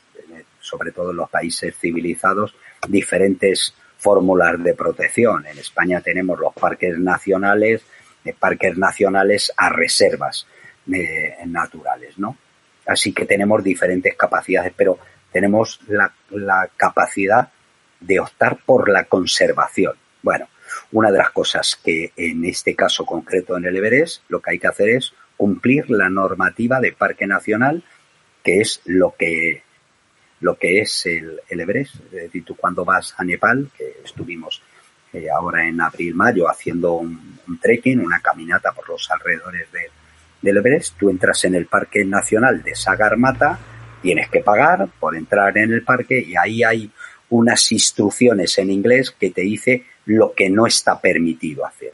sobre todo en los países civilizados, diferentes fórmulas de protección. En España tenemos los parques nacionales, de parques nacionales a reservas eh, naturales, ¿no? Así que tenemos diferentes capacidades, pero tenemos la, la capacidad de optar por la conservación. Bueno, una de las cosas que en este caso concreto en el Everest lo que hay que hacer es cumplir la normativa de Parque Nacional, que es lo que lo que es el, Everest. Es decir, tú cuando vas a Nepal, que estuvimos eh, ahora en abril-mayo haciendo un, trekking, una caminata por los alrededores de, del Everest, tú entras en el Parque Nacional de Sagarmatha, tienes que pagar por entrar en el parque y ahí hay unas instrucciones en inglés que te dice lo que no está permitido hacer.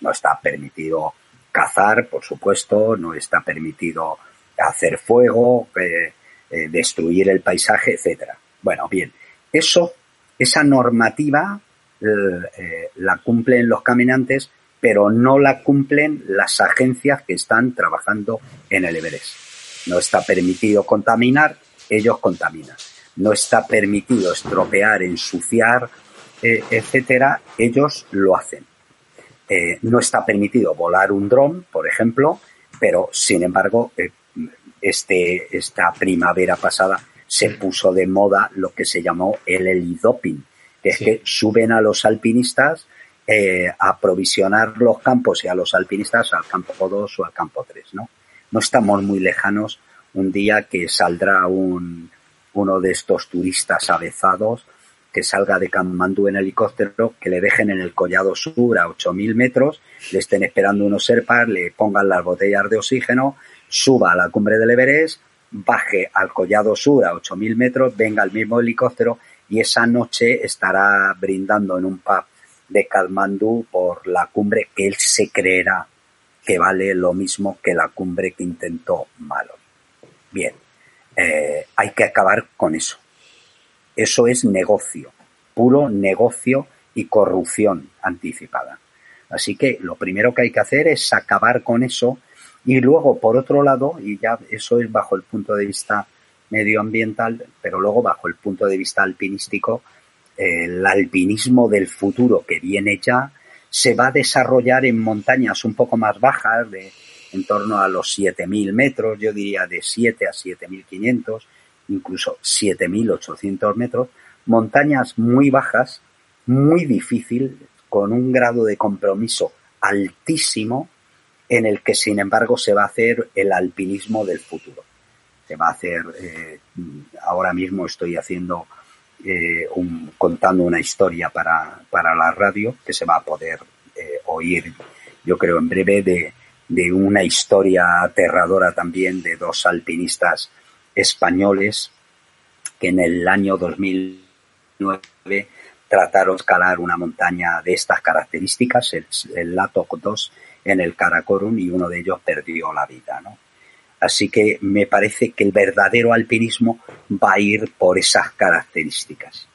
No está permitido cazar, por supuesto, no está permitido hacer fuego, eh, eh, destruir el paisaje, etcétera. Bueno, bien, eso, esa normativa eh, la cumplen los caminantes, pero no la cumplen las agencias que están trabajando en el Everest. No está permitido contaminar, ellos contaminan. No está permitido estropear, ensuciar, eh, etcétera, ellos lo hacen. no está permitido volar un dron, por ejemplo, pero sin embargo este, esta primavera pasada se puso de moda lo que se llamó el helidoping, que es que suben a los alpinistas eh, a provisionar los campos y a los alpinistas al campo 2 o al campo 3, ¿no? No estamos muy lejanos un día que saldrá un, uno de estos turistas avezados que salga de Kamandú en helicóptero, que le dejen en el Collado Sur a 8.000 metros, le estén esperando unos serpas, le pongan las botellas de oxígeno, suba a la cumbre del Everest, baje al Collado Sur a 8.000 metros, venga el mismo helicóptero y esa noche estará brindando en un pub de Kalmandu por la cumbre que él se creerá que vale lo mismo que la cumbre que intentó Malo. Bien, eh, hay que acabar con eso. Eso es negocio, puro negocio y corrupción anticipada. Así que lo primero que hay que hacer es acabar con eso y luego, por otro lado, y ya eso es bajo el punto de vista medioambiental, pero luego bajo el punto de vista alpinístico, el alpinismo del futuro que viene ya se va a desarrollar en montañas un poco más bajas, de en torno a los 7.000 metros, yo diría de 7 a 7.500, incluso 7.800 metros, montañas muy bajas, muy difícil, con un grado de compromiso altísimo, en el que sin embargo se va a hacer el alpinismo del futuro. Se va a hacer, eh, ahora mismo estoy haciendo, eh, un, contando una historia para, para la radio que se va a poder eh, oír, yo creo, en breve de, de una historia aterradora también de dos alpinistas españoles que en el año 2009 trataron de escalar una montaña de estas características, el, el Latok 2, en el Karakorum y uno de ellos perdió la vida, ¿no? Así que me parece que el verdadero alpinismo va a ir por esas características.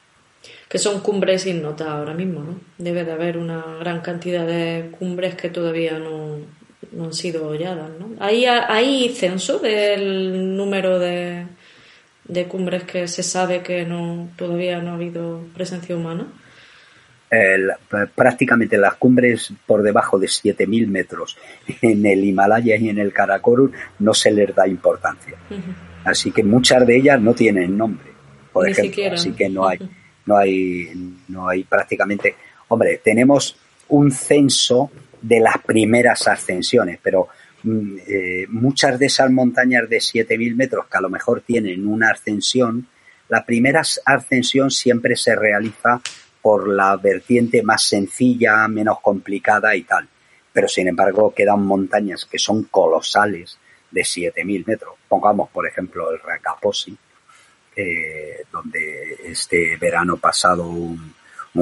Que son cumbres sin nota ahora mismo, ¿no? Debe de haber una gran cantidad de cumbres que todavía no, han sido holladas, ¿no? ¿Hay, ¿Hay censo del número de, de cumbres que se sabe que no todavía no ha habido presencia humana? prácticamente las cumbres por debajo de 7.000 metros en el Himalaya y en el Karakorum no se les da importancia. Así que muchas de ellas no tienen nombre, por ejemplo. Así que no hay, no hay, no hay prácticamente. Hombre, tenemos un censo de las primeras ascensiones, pero mm, eh, muchas de esas montañas de 7.000 metros que a lo mejor tienen una ascensión, la primera ascensión siempre se realiza por la vertiente más sencilla, menos complicada y tal. Pero sin embargo quedan montañas que son colosales de 7.000 metros. Pongamos, por ejemplo, el Rakaposhi, eh, donde este verano pasado un,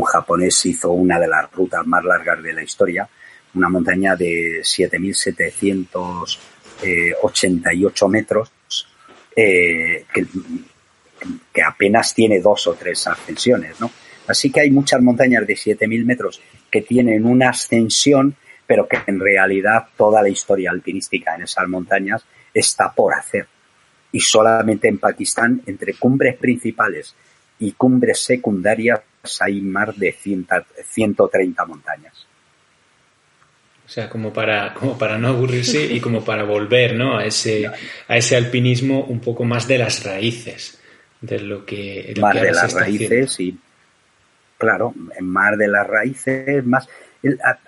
japonés hizo una de las rutas más largas de la historia, una montaña de 7.788 metros, eh, que, que apenas tiene dos o tres ascensiones, ¿no? Así que hay muchas montañas de 7.000 metros que tienen una ascensión, pero que en realidad toda la historia alpinística en esas montañas está por hacer. Y solamente en Pakistán, entre cumbres principales y cumbres secundarias, hay más de 130 montañas. O sea, como para, como para no aburrirse y como para volver ¿no? a, ese, a ese alpinismo un poco más de las raíces. De lo que, más de las raíces y claro, más de las raíces, más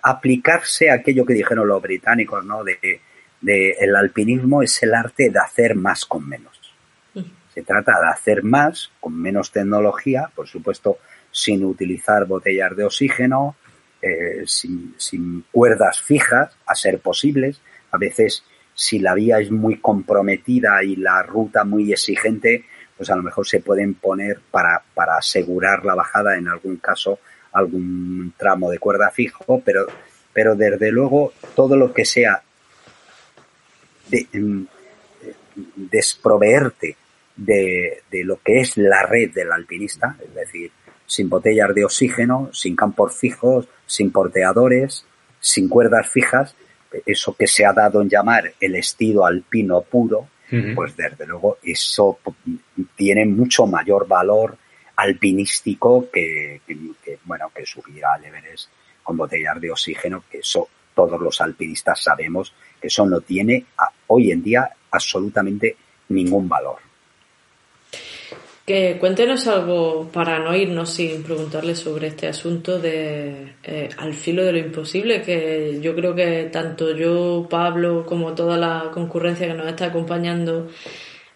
aplicarse a aquello que dijeron los británicos, ¿no? De, de el alpinismo es el arte de hacer más con menos. Se trata de hacer más con menos tecnología, por supuesto, sin utilizar botellas de oxígeno, eh, sin, cuerdas fijas, a ser posibles. A veces, si la vía es muy comprometida y la ruta muy exigente, pues a lo mejor se pueden poner para, para asegurar la bajada en algún caso algún tramo de cuerda fijo, pero, pero desde luego todo lo que sea de, desproveerte de, de, lo que es la red del alpinista, es decir, sin botellas de oxígeno, sin campos fijos, sin porteadores, sin cuerdas fijas, eso que se ha dado en llamar el estilo alpino puro, uh -huh. pues desde luego eso tiene mucho mayor valor alpinístico que, que, que, bueno que subir al Everest con botellas de oxígeno, que eso todos los alpinistas sabemos que eso no tiene a, hoy en día absolutamente ningún valor. Que cuéntenos algo para no irnos sin preguntarle sobre este asunto de eh, al filo de lo imposible, que yo creo que tanto yo, Pablo, como toda la concurrencia que nos está acompañando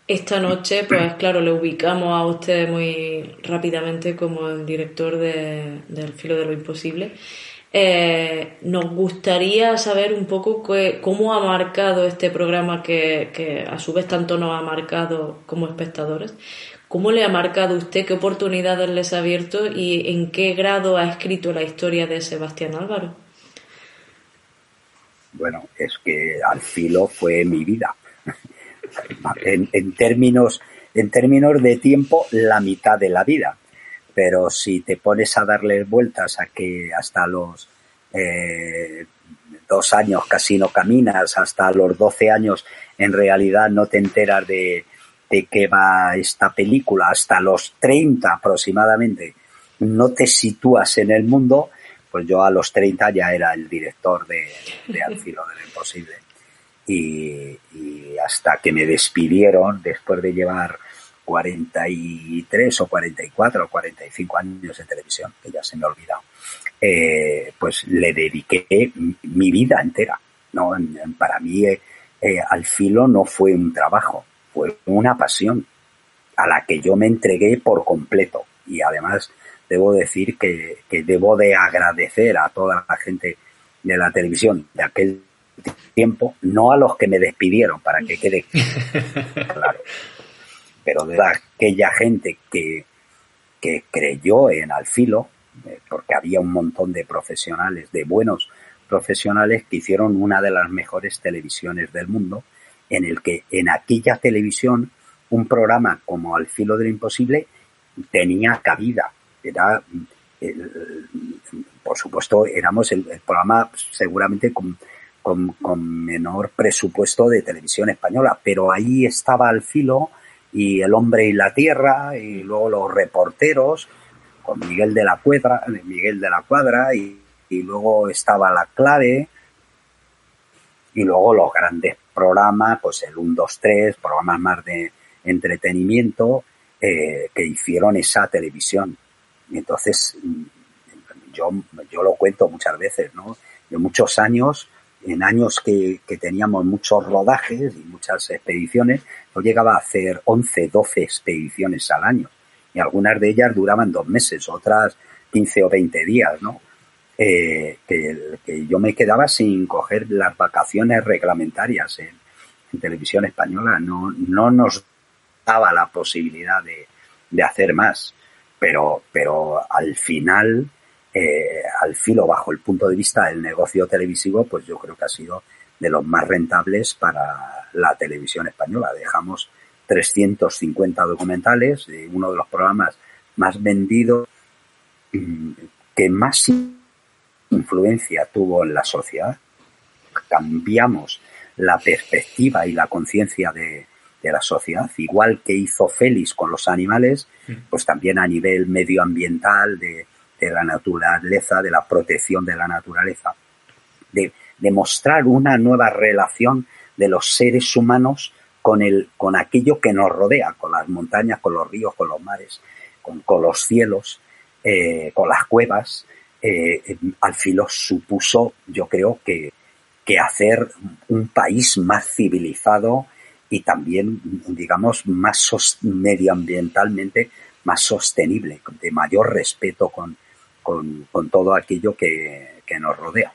esta noche, pues claro, le ubicamos a usted muy rápidamente como el director de, del filo de lo imposible. Eh, nos gustaría saber un poco cómo ha marcado este programa que, que a su vez tanto nos ha marcado como espectadores. ¿Cómo le ha marcado usted? ¿Qué oportunidades les ha abierto? ¿Y en qué grado ha escrito la historia de Sebastián Álvaro? Bueno, es que al filo fue mi vida. En, términos, en términos de tiempo, la mitad de la vida. Pero si te pones a darle vueltas a que hasta los eh, dos años casi no caminas, hasta los doce años en realidad no te enteras de, de qué va esta película hasta los 30 aproximadamente no te sitúas en el mundo, pues yo a los 30 ya era el director de, de Al filo de lo imposible. Y, y, hasta que me despidieron después de llevar 43 o 44 o 45 años de televisión, que ya se me ha olvidado, eh, pues le dediqué mi vida entera. ¿no? Para mí, eh, eh, Al filo no fue un trabajo, fue una pasión a la que yo me entregué por completo. Y además debo decir que, que debo de agradecer a toda la gente de la televisión de aquel tiempo, no a los que me despidieron, para que quede claro, pero de aquella gente que, que creyó en Alfilo, eh, porque había un montón de profesionales, de buenos profesionales que hicieron una de las mejores televisiones del mundo, en el que en aquella televisión un programa como Al filo de lo imposible tenía cabida. Era, por supuesto, éramos el, el programa seguramente con, con, con, menor presupuesto de televisión española, pero ahí estaba Al filo y El hombre y la tierra y luego los reporteros con Miguel de la Cuadra, Miguel de la Cuadra y, y luego estaba La Clave y luego los grandes programas, pues el 1, 2, 3, programas más de entretenimiento eh, que hicieron esa televisión. Entonces, yo, yo lo cuento muchas veces, ¿no? De muchos años, en años que, que teníamos muchos rodajes y muchas expediciones, yo llegaba a hacer 11, 12 expediciones al año. Y algunas de ellas duraban dos meses, otras 15 o 20 días, ¿no? Eh, que, que, yo me quedaba sin coger las vacaciones reglamentarias en, televisión española. No, no nos daba la posibilidad de, de hacer más. Pero, pero al final, eh, al filo, bajo el punto de vista del negocio televisivo, pues yo creo que ha sido de los más rentables para la televisión española. Dejamos 350 documentales, uno de los programas más vendidos, mm, que más influencia tuvo en la sociedad. Cambiamos la perspectiva y la conciencia de, de, la sociedad, igual que hizo Félix con los animales, pues también a nivel medioambiental, de, de la naturaleza, de la protección de la naturaleza, de, de mostrar una nueva relación de los seres humanos con, el, con aquello que nos rodea, con las montañas, con los ríos, con los mares, con, con los cielos, eh, con las cuevas. Eh, al filo supuso, yo creo que, que hacer un país más civilizado y también, digamos, más medioambientalmente más sostenible, de mayor respeto con, con, todo aquello que, nos rodea.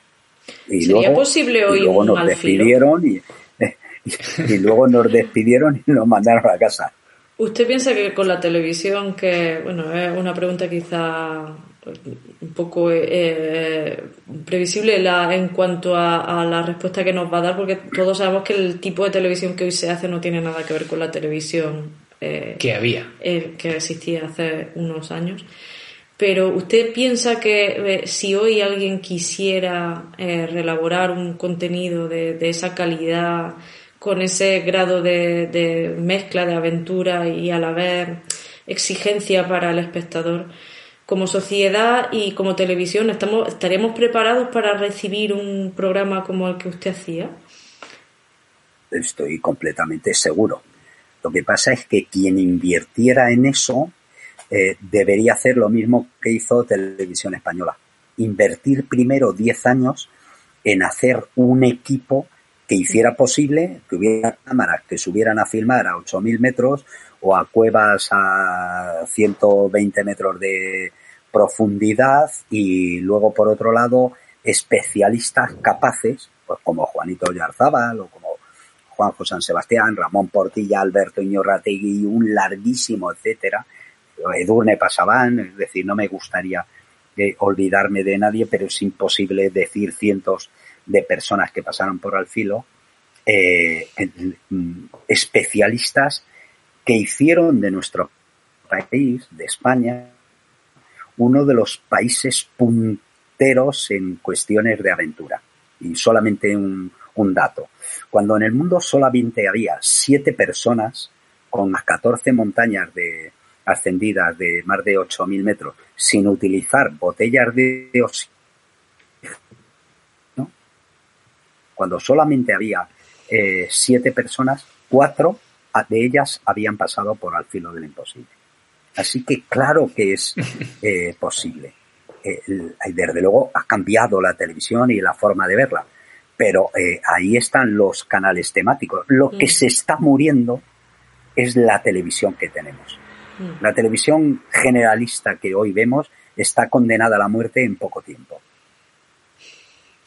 Y ¿Sería posible hoy luego nos despidieron y, y, luego nos despidieron y nos mandaron a casa. ¿Usted piensa que con la televisión, que, bueno, es una pregunta quizá un poco eh, previsible la, en cuanto a, la respuesta que nos va a dar, porque todos sabemos que el tipo de televisión que hoy se hace no tiene nada que ver con la televisión eh, que había, eh, que existía hace unos años. Pero usted piensa que si hoy alguien quisiera relaborar un contenido de, de esa calidad, con ese grado de, mezcla de aventura y a la vez exigencia para el espectador. Como sociedad y como televisión, ¿estamos, ¿estaremos preparados para recibir un programa como el que usted hacía? Estoy completamente seguro. Lo que pasa es que quien invirtiera en eso eh, debería hacer lo mismo que hizo Televisión Española. Invertir primero 10 años en hacer un equipo que hiciera posible que hubiera cámaras que subieran a filmar a 8.000 metros a cuevas a 120 metros de profundidad y luego por otro lado especialistas capaces pues como Juanito Yarzábal o como Juanjo San Sebastián, Ramón Portilla, Alberto Iñorrategui, un larguísimo etcétera, Edurne Pasaban, es decir, no me gustaría eh, olvidarme de nadie, pero es imposible decir cientos de personas que pasaron por al filo, eh, especialistas que hicieron de nuestro país, de España, uno de los países punteros en cuestiones de aventura. Y solamente un, dato. Cuando en el mundo solamente había siete personas con las 14 montañas de, ascendidas de más de 8.000 metros sin utilizar botellas de oxígeno, cuando solamente había eh, siete personas, cuatro de ellas habían pasado por al filo del imposible. Así que claro que es eh, posible. Eh, desde luego ha cambiado la televisión y la forma de verla, pero ahí están los canales temáticos. Lo que mm. se está muriendo es la televisión que tenemos. Mm. La televisión generalista que hoy vemos está condenada a la muerte en poco tiempo.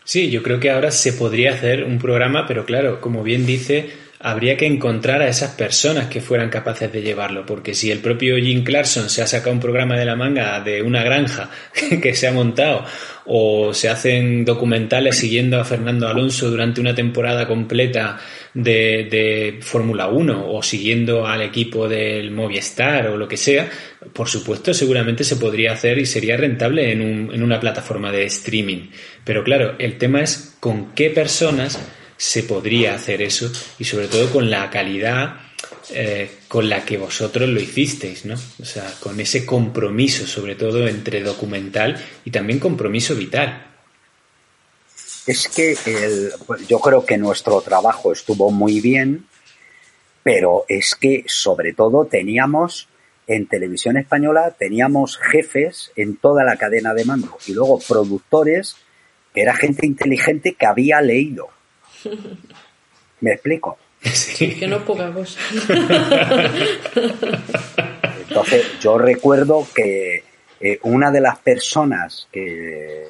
Sí, yo creo que ahora se podría hacer un programa, pero claro, como bien dice, habría que encontrar a esas personas que fueran capaces de llevarlo, porque si el propio Jim Clarkson se ha sacado un programa de la manga de una granja que se ha montado, o se hacen documentales siguiendo a Fernando Alonso durante una temporada completa de, de Fórmula 1 o siguiendo al equipo del Movistar o lo que sea, por supuesto, seguramente se podría hacer y sería rentable en, un, en una plataforma de streaming. Pero claro, el tema es con qué personas se podría hacer eso y sobre todo con la calidad eh, con la que vosotros lo hicisteis, ¿no? O sea, con ese compromiso, sobre todo entre documental y también compromiso vital. Es que yo creo que nuestro trabajo estuvo muy bien, pero es que sobre todo teníamos en televisión española, teníamos jefes en toda la cadena de mando y luego productores que era gente inteligente que había leído. ¿Me explico? Sí, que no es poca cosa. Entonces, yo recuerdo que eh, una de las personas que,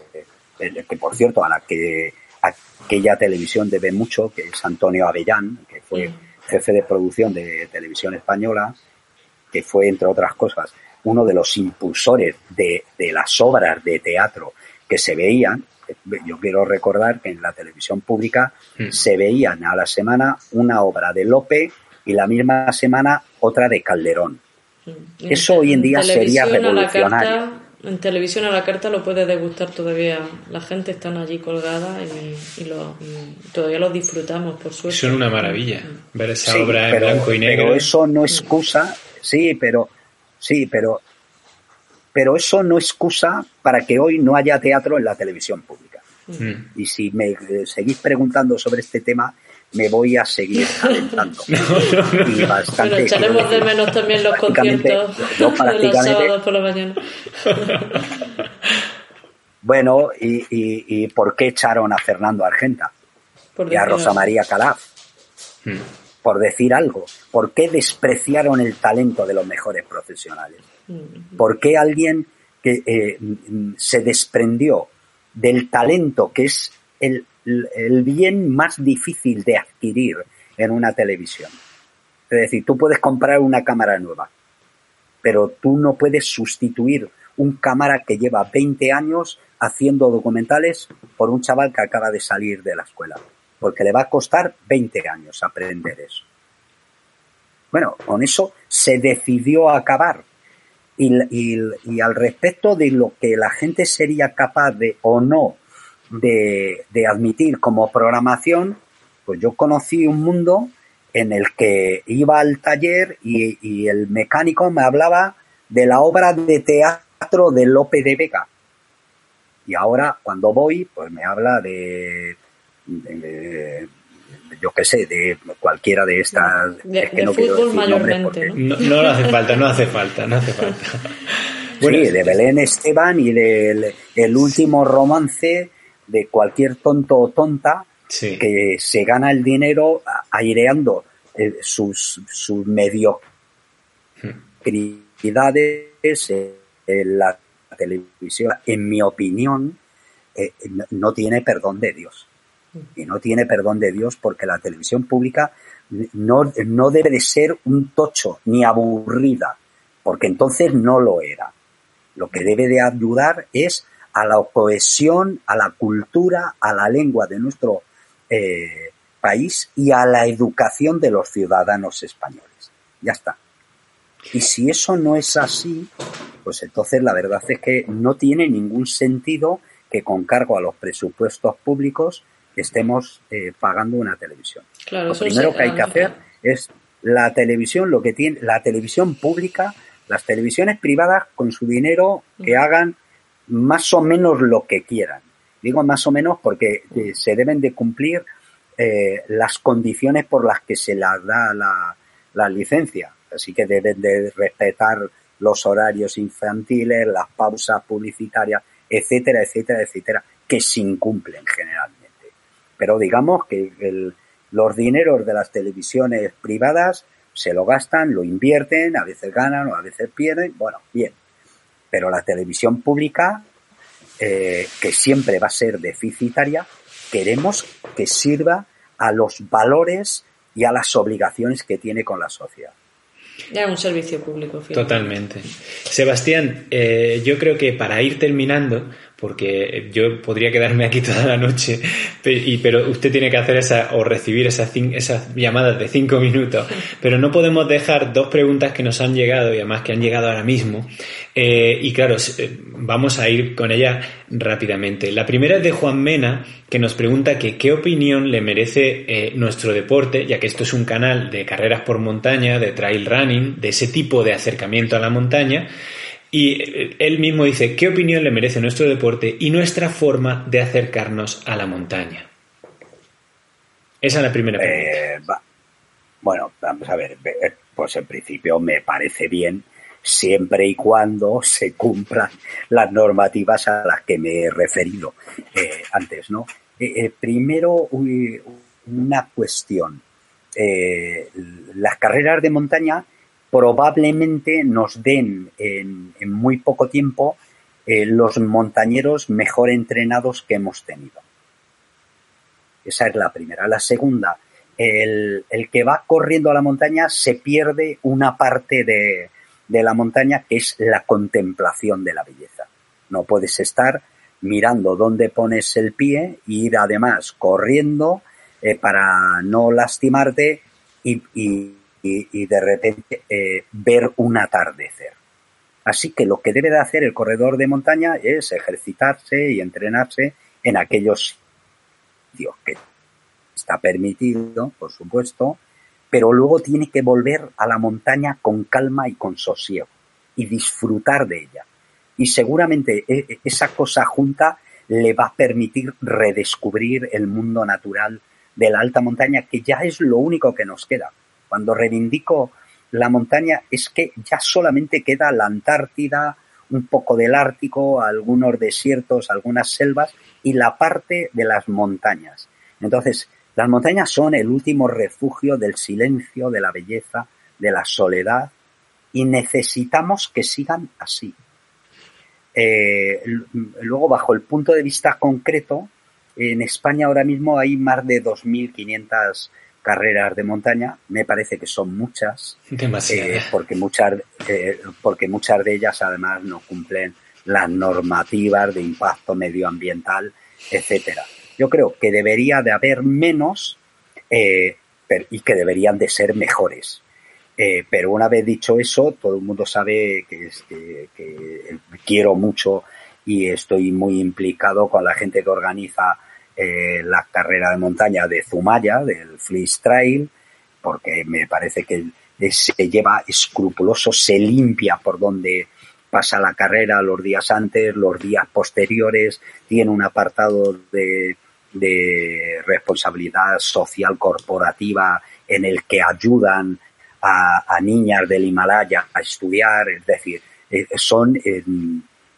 eh, que, por cierto, a la que aquella televisión debe mucho, que es Antonio Avellán, que fue jefe de producción de televisión española, que fue, entre otras cosas, uno de los impulsores de, de las obras de teatro que se veían, yo quiero recordar que en la televisión pública mm. se veían a la semana una obra de Lope y la misma semana otra de Calderón. Mm. Eso hoy en día sería revolucionario. en televisión a la carta lo puede degustar todavía. La gente está allí colgada y, lo, todavía lo disfrutamos, por suerte. Son una maravilla ver esa obra en blanco y negro. Pero eso no excusa, sí, pero sí, pero pero eso no excusa para que hoy no haya teatro en la televisión pública. Mm. Y si me eh, seguís preguntando sobre este tema, me voy a seguir calentando. Y bastante. Pero echaremos de menos también los conciertos de los sábados por la mañana. bueno, y, y, ¿por qué echaron a Fernando Argenta? y a Rosa María Calaf. Hmm. Por decir algo. ¿Por qué despreciaron el talento de los mejores profesionales? ¿Por qué alguien que eh, se desprendió del talento, que es el, el bien más difícil de adquirir en una televisión? Es decir, tú puedes comprar una cámara nueva, pero tú no puedes sustituir un cámara que lleva 20 años haciendo documentales por un chaval que acaba de salir de la escuela, porque le va a costar 20 años aprender eso. Bueno, con eso se decidió acabar. Y, al respecto de lo que la gente sería capaz de o no de, de admitir como programación, pues yo conocí un mundo en el que iba al taller y, el mecánico me hablaba de la obra de teatro de Lope de Vega. Y ahora cuando voy, pues me habla de, yo qué sé, de cualquiera de estas. De, fútbol mayormente, ¿no? ¿no? hace falta, no hace falta, no hace falta. sí, de Belén Esteban y del el último romance de cualquier tonto o tonta que se gana el dinero aireando eh, sus, sus mediocridades en la televisión. En mi opinión, eh, no tiene perdón de Dios. Y no tiene perdón de Dios porque la televisión pública no, no debe de ser un tocho ni aburrida, porque entonces no lo era. Lo que debe de ayudar es a la cohesión, a la cultura, a la lengua de nuestro eh, país y a la educación de los ciudadanos españoles. Ya está. Y si eso no es así, pues entonces la verdad es que no tiene ningún sentido que con cargo a los presupuestos públicos estemos eh, pagando una televisión. lo primero que hay que hacer es la televisión, lo que tiene la televisión pública, las televisiones privadas con su dinero que hagan más o menos lo que quieran. Digo más o menos porque eh, se deben de cumplir eh, las condiciones por las que se las da la, la licencia. Así que deben de respetar los horarios infantiles, las pausas publicitarias, etcétera, etcétera, etcétera, que se incumplen generalmente. Pero digamos que el, los dineros de las televisiones privadas se lo gastan, lo invierten, a veces ganan o a veces pierden, bueno, bien. Pero la televisión pública eh, que siempre va a ser deficitaria, queremos que sirva a los valores y a las obligaciones que tiene con la sociedad. Ya un servicio público. Totalmente. Sebastián, eh, yo creo que para ir terminando, porque yo podría quedarme aquí toda la noche, pero usted tiene que hacer esa o recibir esas, esas llamadas de cinco minutos. Pero no podemos dejar dos preguntas que nos han llegado y además que han llegado ahora mismo. Eh, y claro, eh, vamos a ir con ellas rápidamente. La primera es de Juan Mena, que nos pregunta que qué opinión le merece eh, nuestro deporte, ya que esto es un canal de carreras por montaña, de trail running, de ese tipo de acercamiento a la montaña. Y eh, él mismo dice, ¿qué opinión le merece nuestro deporte y nuestra forma de acercarnos a la montaña? Esa es la primera pregunta. Eh, bueno, vamos a ver, eh, pues en principio me parece bien siempre y cuando se cumplan las normativas a las que me he referido antes, ¿no? primero, una cuestión. las carreras de montaña probablemente nos den en, muy poco tiempo eh, los montañeros mejor entrenados que hemos tenido. Esa es la primera. La segunda, el, que va corriendo a la montaña se pierde una parte de, la montaña que es la contemplación de la belleza. No puedes estar mirando dónde pones el pie e ir además corriendo eh, para no lastimarte y, y, de repente eh, ver un atardecer. Así que lo que debe de hacer el corredor de montaña es ejercitarse y entrenarse en aquellos sitios que está permitido, por supuesto, pero luego tiene que volver a la montaña con calma y con sosiego y disfrutar de ella. Y seguramente e, e, esa cosa junta le va a permitir redescubrir el mundo natural de la alta montaña, que ya es lo único que nos queda. Cuando reivindico la montaña es que ya solamente queda la Antártida, un poco del Ártico, algunos desiertos, algunas selvas y la parte de las montañas. Entonces, Las montañas son el último refugio del silencio, de la belleza, de la soledad y necesitamos que sigan así. Eh, luego, bajo el punto de vista concreto, en España ahora mismo hay más de 2.500 carreras de montaña. Me parece que son muchas. Eh, porque, muchas, eh, porque muchas de ellas además no cumplen las normativas de impacto medioambiental, etcétera. Yo creo que debería de haber menos eh, y que deberían de ser mejores. Eh, pero una vez dicho eso, todo el mundo sabe que, que, quiero mucho y estoy muy implicado con la gente que organiza eh, la carrera de montaña de Zumaya, del Fleece Trail, porque me parece que se lleva escrupuloso, se limpia por donde pasa la carrera los días antes, los días posteriores, tiene un apartado de, responsabilidad social corporativa en el que ayudan a, niñas del Himalaya a estudiar, es decir, eh, son,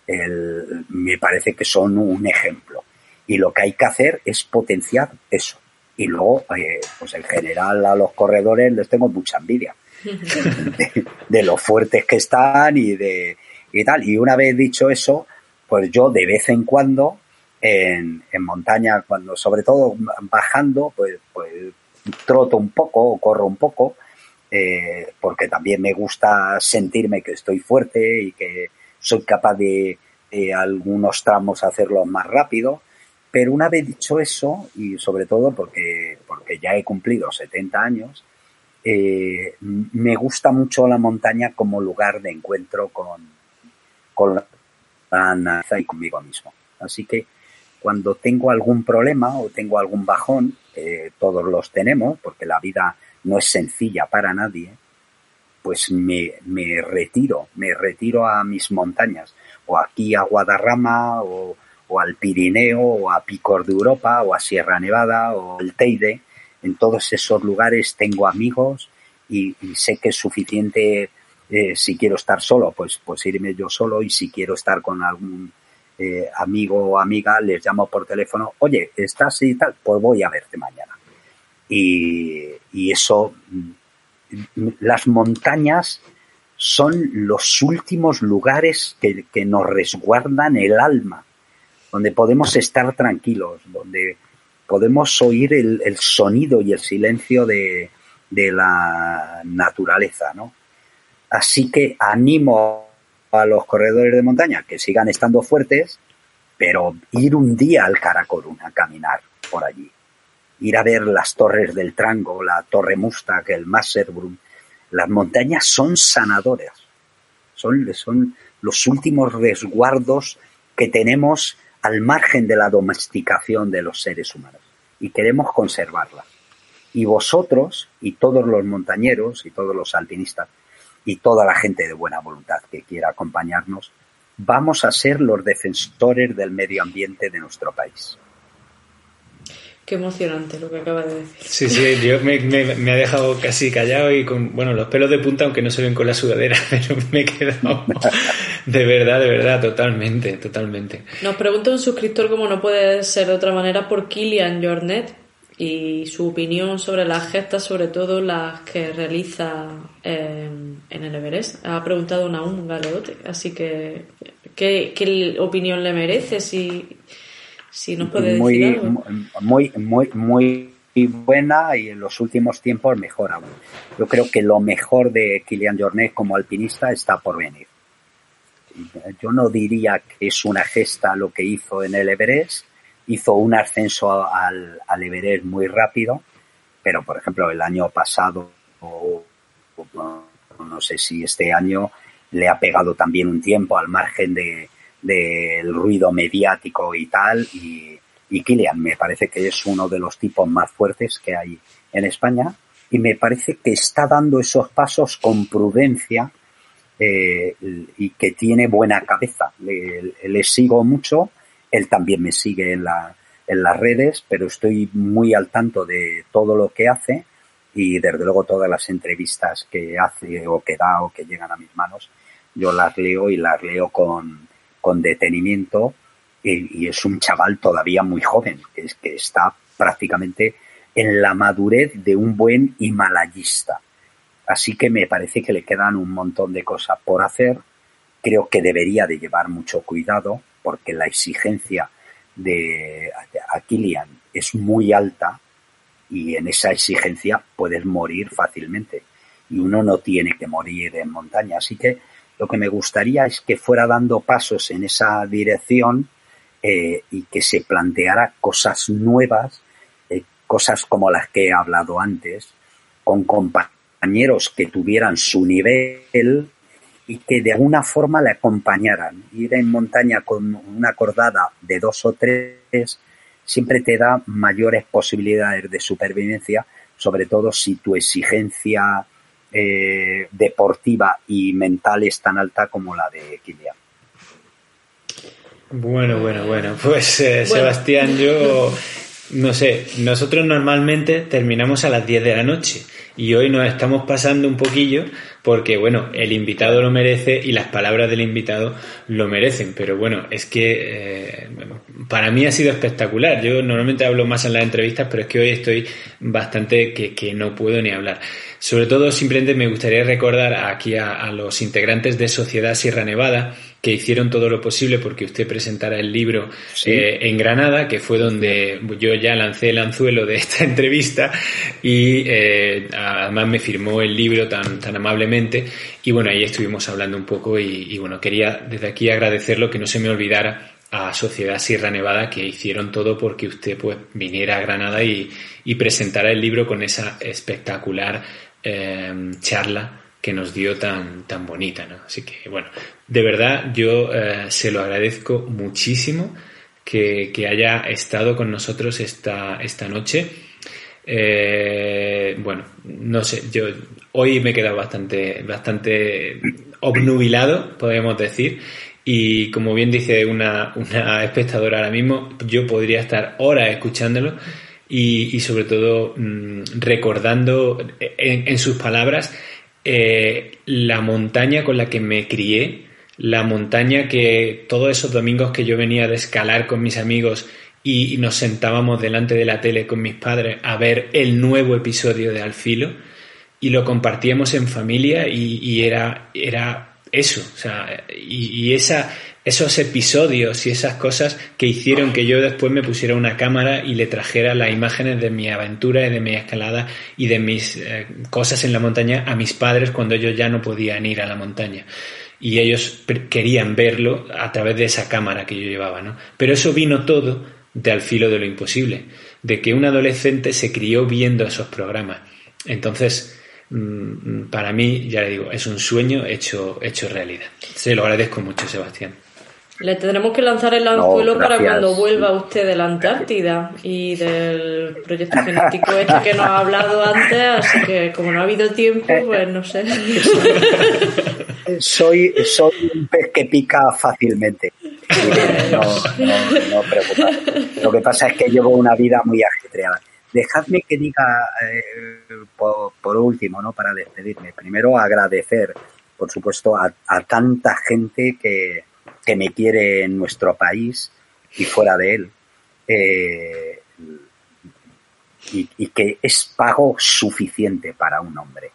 me parece que son un ejemplo. Y lo que hay que hacer es potenciar eso. Y luego, eh, pues en general a los corredores les tengo mucha envidia de, de lo fuertes que están y de y tal. Y una vez dicho eso, pues yo de vez en cuando en, en montaña, cuando sobre todo bajando, pues, pues troto un poco o corro un poco, eh, porque también me gusta sentirme que estoy fuerte y que soy capaz de, algunos tramos hacerlo más rápido. Pero una vez dicho eso, y sobre todo porque, porque ya he cumplido 70 años, eh, me gusta mucho la montaña como lugar de encuentro con, con la naturaleza y conmigo mismo. Así que cuando tengo algún problema o tengo algún bajón, todos los tenemos, porque la vida no es sencilla para nadie, pues me, me, retiro, me retiro a mis montañas, o aquí a Guadarrama, o, o, al Pirineo, o a Picos de Europa, o a Sierra Nevada, o el Teide. En todos esos lugares tengo amigos y, sé que es suficiente eh, si quiero estar solo, pues, pues irme yo solo y si quiero estar con algún eh, amigo o amiga, les llamo por teléfono, oye, ¿estás y tal? Pues voy a verte mañana. Y, y eso, mm, las montañas son los últimos lugares que, que nos resguardan el alma, donde podemos estar tranquilos, donde podemos oír el, sonido y el silencio de, de la naturaleza, ¿no? Así que animo a los corredores de montaña que sigan estando fuertes, pero ir un día al Karakorum a caminar por allí, ir a ver las torres del Trango, la Torre Mustang, el Masserbrum, las montañas son sanadoras, son, son los últimos resguardos que tenemos al margen de la domesticación de los seres humanos y queremos conservarlas. Y vosotros y todos los montañeros y todos los alpinistas y toda la gente de buena voluntad que quiera acompañarnos, vamos a ser los defensores del medio ambiente de nuestro país. Qué emocionante lo que acaba de decir. Sí, sí, yo me, me, ha dejado casi callado y con, bueno, los pelos de punta, aunque no se ven con la sudadera, pero me he quedado de verdad, de verdad, totalmente, totalmente. Nos pregunta un suscriptor, como no puede ser de otra manera, por Kilian Jornet y su opinión sobre las gestas, sobre todo las que realiza en el Everest. Ha preguntado un Galeote, así que ¿qué, opinión le merece? Si, si nos puede muy, decir algo. Muy, muy, muy buena y en los últimos tiempos mejor aún. Yo creo que lo mejor de Kilian Jornet como alpinista está por venir. Yo no diría que es una gesta lo que hizo en el Everest, hizo un ascenso al, al Everest muy rápido, pero por ejemplo el año pasado, o, no sé si este año, le ha pegado también un tiempo al margen de del ruido mediático y tal, y, y Kilian me parece que es uno de los tipos más fuertes que hay en España, y me parece que está dando esos pasos con prudencia eh, y que tiene buena cabeza. Le, le sigo mucho él también me sigue en, la, en las redes, pero estoy muy al tanto de todo lo que hace y desde luego todas las entrevistas que hace o que da o que llegan a mis manos, yo las leo y las leo con, con detenimiento y, y, es un chaval todavía muy joven, que, es, que está prácticamente en la madurez de un buen himalayista. Así que me parece que le quedan un montón de cosas por hacer. Creo que debería de llevar mucho cuidado porque la exigencia de Aquilian es muy alta y en esa exigencia puedes morir fácilmente. Y uno no tiene que morir en montaña. Así que lo que me gustaría es que fuera dando pasos en esa dirección eh, y que se planteara cosas nuevas, eh, cosas como las que he hablado antes, con compañeros que tuvieran su nivel y que de alguna forma le acompañaran. Ir en montaña con una cordada de dos o tres siempre te da mayores posibilidades de supervivencia, sobre todo si tu exigencia eh, deportiva y mental es tan alta como la de Kilian. Bueno, bueno, bueno. Pues eh, Sebastián, yo no sé, nosotros normalmente terminamos a las 10 de la noche y hoy nos estamos pasando un poquillo porque, bueno, el invitado lo merece y las palabras del invitado lo merecen, pero bueno, es que eh, para mí ha sido espectacular. Yo normalmente hablo más en las entrevistas, pero es que hoy estoy bastante que, que no puedo ni hablar. Sobre todo, simplemente me gustaría recordar aquí a, los integrantes de Sociedad Sierra Nevada que hicieron todo lo posible porque usted presentara el libro eh, en Granada, que fue donde yo ya lancé el anzuelo de esta entrevista y eh, además me firmó el libro tan, tan amablemente. Y bueno, ahí estuvimos hablando un poco y, y bueno, quería desde aquí agradecerlo, que no se me olvidara a Sociedad Sierra Nevada que hicieron todo porque usted pues viniera a Granada y, y presentara el libro con esa espectacular Em, charla que nos dio tan, tan bonita, ¿no? Así que, bueno, de verdad yo eh, se lo agradezco muchísimo que, haya estado con nosotros esta, esta noche. Eh, bueno, no sé, yo hoy me he quedado bastante, bastante obnubilado, podríamos decir, y como bien dice una, una espectadora ahora mismo, yo podría estar horas escuchándolo y, sobre todo mm, recordando en, sus palabras eh, la montaña con la que me crié, la montaña que todos esos domingos que yo venía de escalar con mis amigos y, nos sentábamos delante de la tele con mis padres a ver el nuevo episodio de Alfilo y lo compartíamos en familia y, era, era eso, o sea, y, esa, esos episodios y esas cosas que hicieron que yo después me pusiera una cámara y le trajera las imágenes de mi aventura y de mi escalada y de mis eh, cosas en la montaña a mis padres cuando ellos ya no podían ir a la montaña. Y ellos querían verlo a través de esa cámara que yo llevaba, ¿no? Pero eso vino todo de al filo de lo imposible, de que un adolescente se crió viendo esos programas. Entonces, mm, para mí, ya le digo, es un sueño hecho, hecho realidad. Se lo agradezco mucho, Sebastián. Le tendremos que lanzar el anzuelo para cuando vuelva usted de la Antártida y del proyecto genético este que nos ha hablado antes, así que como no ha habido tiempo, pues no sé. Soy, soy un pez que pica fácilmente. No, no, no Lo que pasa es que llevo una vida muy ajetreada. Dejadme que diga, eh, por, último, ¿no? para despedirme, primero agradecer, por supuesto, a tanta gente que, que me quiere en nuestro país y fuera de él. Eh, y, que es pago suficiente para un hombre.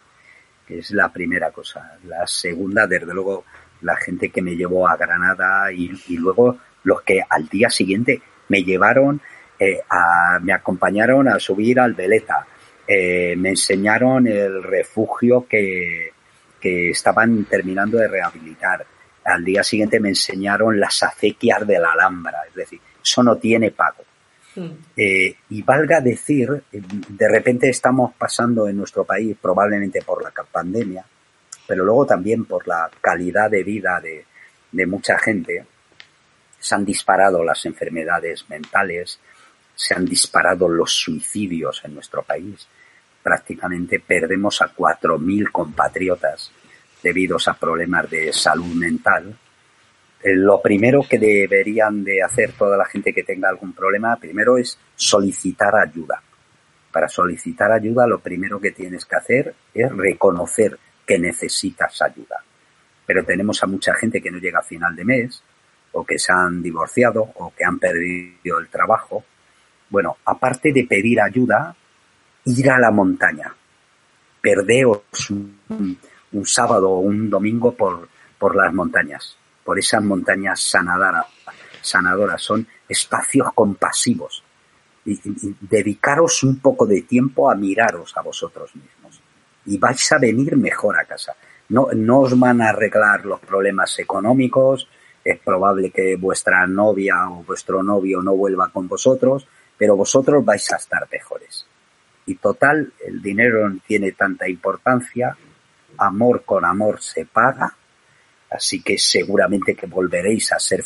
Es la primera cosa. La segunda, desde luego, la gente que me llevó a Granada y, luego los que al día siguiente me llevaron, eh, a, me acompañaron a subir al Veleta. Eh, me enseñaron el refugio que, que estaban terminando de rehabilitar al día siguiente me enseñaron las acequias de la Alhambra, es decir, eso no tiene pago. Hmm. Eh, y valga decir, de repente estamos pasando en nuestro país, probablemente por la pandemia, pero luego también por la calidad de vida de, de mucha gente, se han disparado las enfermedades mentales, se han disparado los suicidios en nuestro país. Prácticamente perdemos a 4.000 compatriotas debido a problemas de salud mental, eh, lo primero que deberían de hacer toda la gente que tenga algún problema, primero es solicitar ayuda. Para solicitar ayuda, lo primero que tienes que hacer es reconocer que necesitas ayuda. Pero tenemos a mucha gente que no llega a final de mes, o que se han divorciado, o que han perdido el trabajo. Bueno, aparte de pedir ayuda, ir a la montaña, perdeos un, un sábado o un domingo por, por las montañas, por esas montañas sanadoras, sanadoras. son espacios compasivos. Y, dedicaros un poco de tiempo a miraros a vosotros mismos y vais a venir mejor a casa. No, no os van a arreglar los problemas económicos, es probable que vuestra novia o vuestro novio no vuelva con vosotros, pero vosotros vais a estar mejores. Y total, el dinero no tiene tanta importancia, amor con amor se paga, así que seguramente que volveréis a ser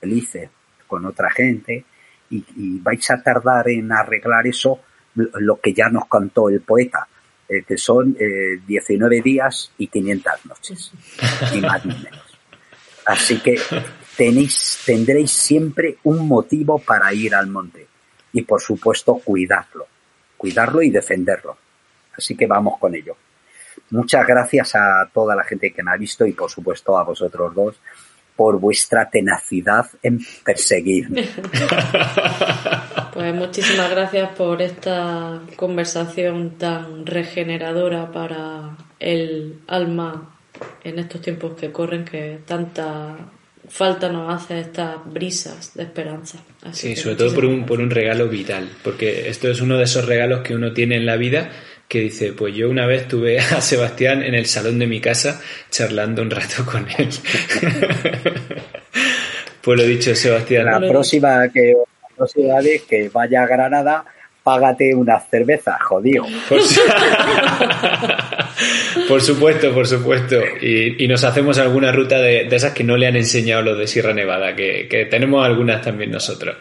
felices con otra gente y, vais a tardar en arreglar eso lo que ya nos contó el poeta, eh, que son 19 eh, días y 500 noches, ni más ni menos. Así que tenéis, tendréis siempre un motivo para ir al monte y por supuesto cuidarlo, cuidarlo y defenderlo. Así que vamos con ello. Muchas gracias a toda la gente que me ha visto y por supuesto a vosotros dos por vuestra tenacidad en perseguirme. Pues muchísimas gracias por esta conversación tan regeneradora para el alma en estos tiempos que corren que tanta falta nos hace estas brisas de esperanza. sí, sobre todo por un, por un regalo vital, porque esto es uno de esos regalos que uno tiene en la vida que dice, pues yo una vez tuve a Sebastián en el salón de mi casa charlando un rato con él. pues lo dicho, Sebastián. La próxima que la próxima vez que vaya a Granada, págate una cerveza, jodido. Por, supuesto, por supuesto. Y, nos hacemos alguna ruta de, esas que no le han enseñado los de Sierra Nevada, que, que tenemos algunas también nosotros.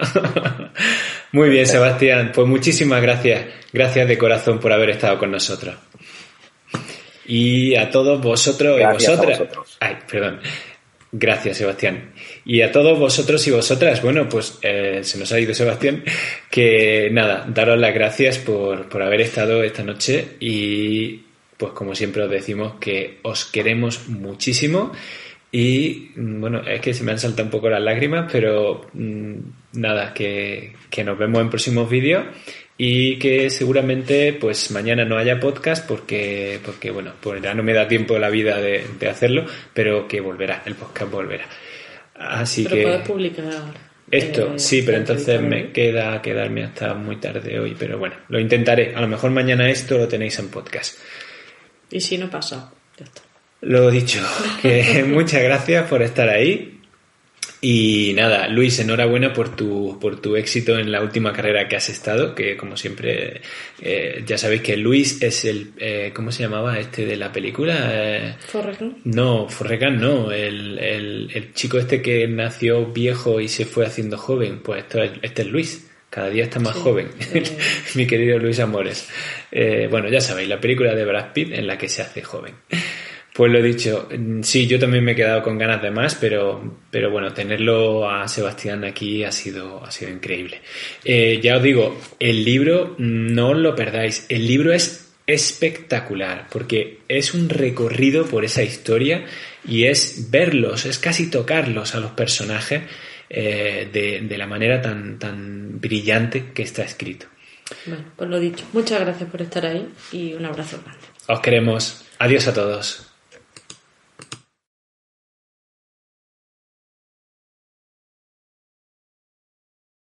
Muy bien, Sebastián. Pues muchísimas gracias. Gracias de corazón por haber estado con nosotros. Y a todos vosotros y vosotras. Ay, perdón. Gracias, Sebastián. Y a todos vosotros y vosotras, bueno, pues eh, se nos ha ido Sebastián, que nada, daros las gracias por, por haber estado esta noche y pues como siempre os decimos que os queremos muchísimo y mm, bueno, es que se me han saltado un poco las lágrimas, pero mm, nada, que, que nos vemos en próximos vídeos y que seguramente pues mañana no haya podcast porque, porque bueno, pues ya no me da tiempo la vida de, hacerlo, pero que volverá, el podcast volverá. Así pero que... puedes publicar. Esto, eh, sí, pero entonces me queda quedarme hasta muy tarde hoy, pero bueno, lo intentaré. A lo mejor mañana esto lo tenéis en podcast. Y si no pasa, ya está. Lo dicho, que muchas gracias por estar ahí y nada, Luis, enhorabuena por tu, por tu éxito en la última carrera que has estado, que como siempre, eh, ya sabéis que Luis es el, eh, ¿cómo se llamaba este de la película? Eh, No, Forrecan no, el, el, chico este que nació viejo y se fue haciendo joven, pues esto este es Luis. Cada día está más joven, mi querido Luis Amores. bueno, ya sabéis, la película de Brad Pitt en la que se hace joven. Pues lo dicho, sí, yo también me he quedado con ganas de más, pero, pero bueno, tenerlo a Sebastián aquí ha sido, ha sido increíble. Eh, ya os digo, el libro no os lo perdáis, el libro es espectacular porque es un recorrido por esa historia y es verlos, es casi tocarlos a los personajes eh, de, de, la manera tan, tan brillante que está escrito. Bueno, pues lo dicho, muchas gracias por estar ahí y un abrazo grande. Os queremos. Adiós a todos.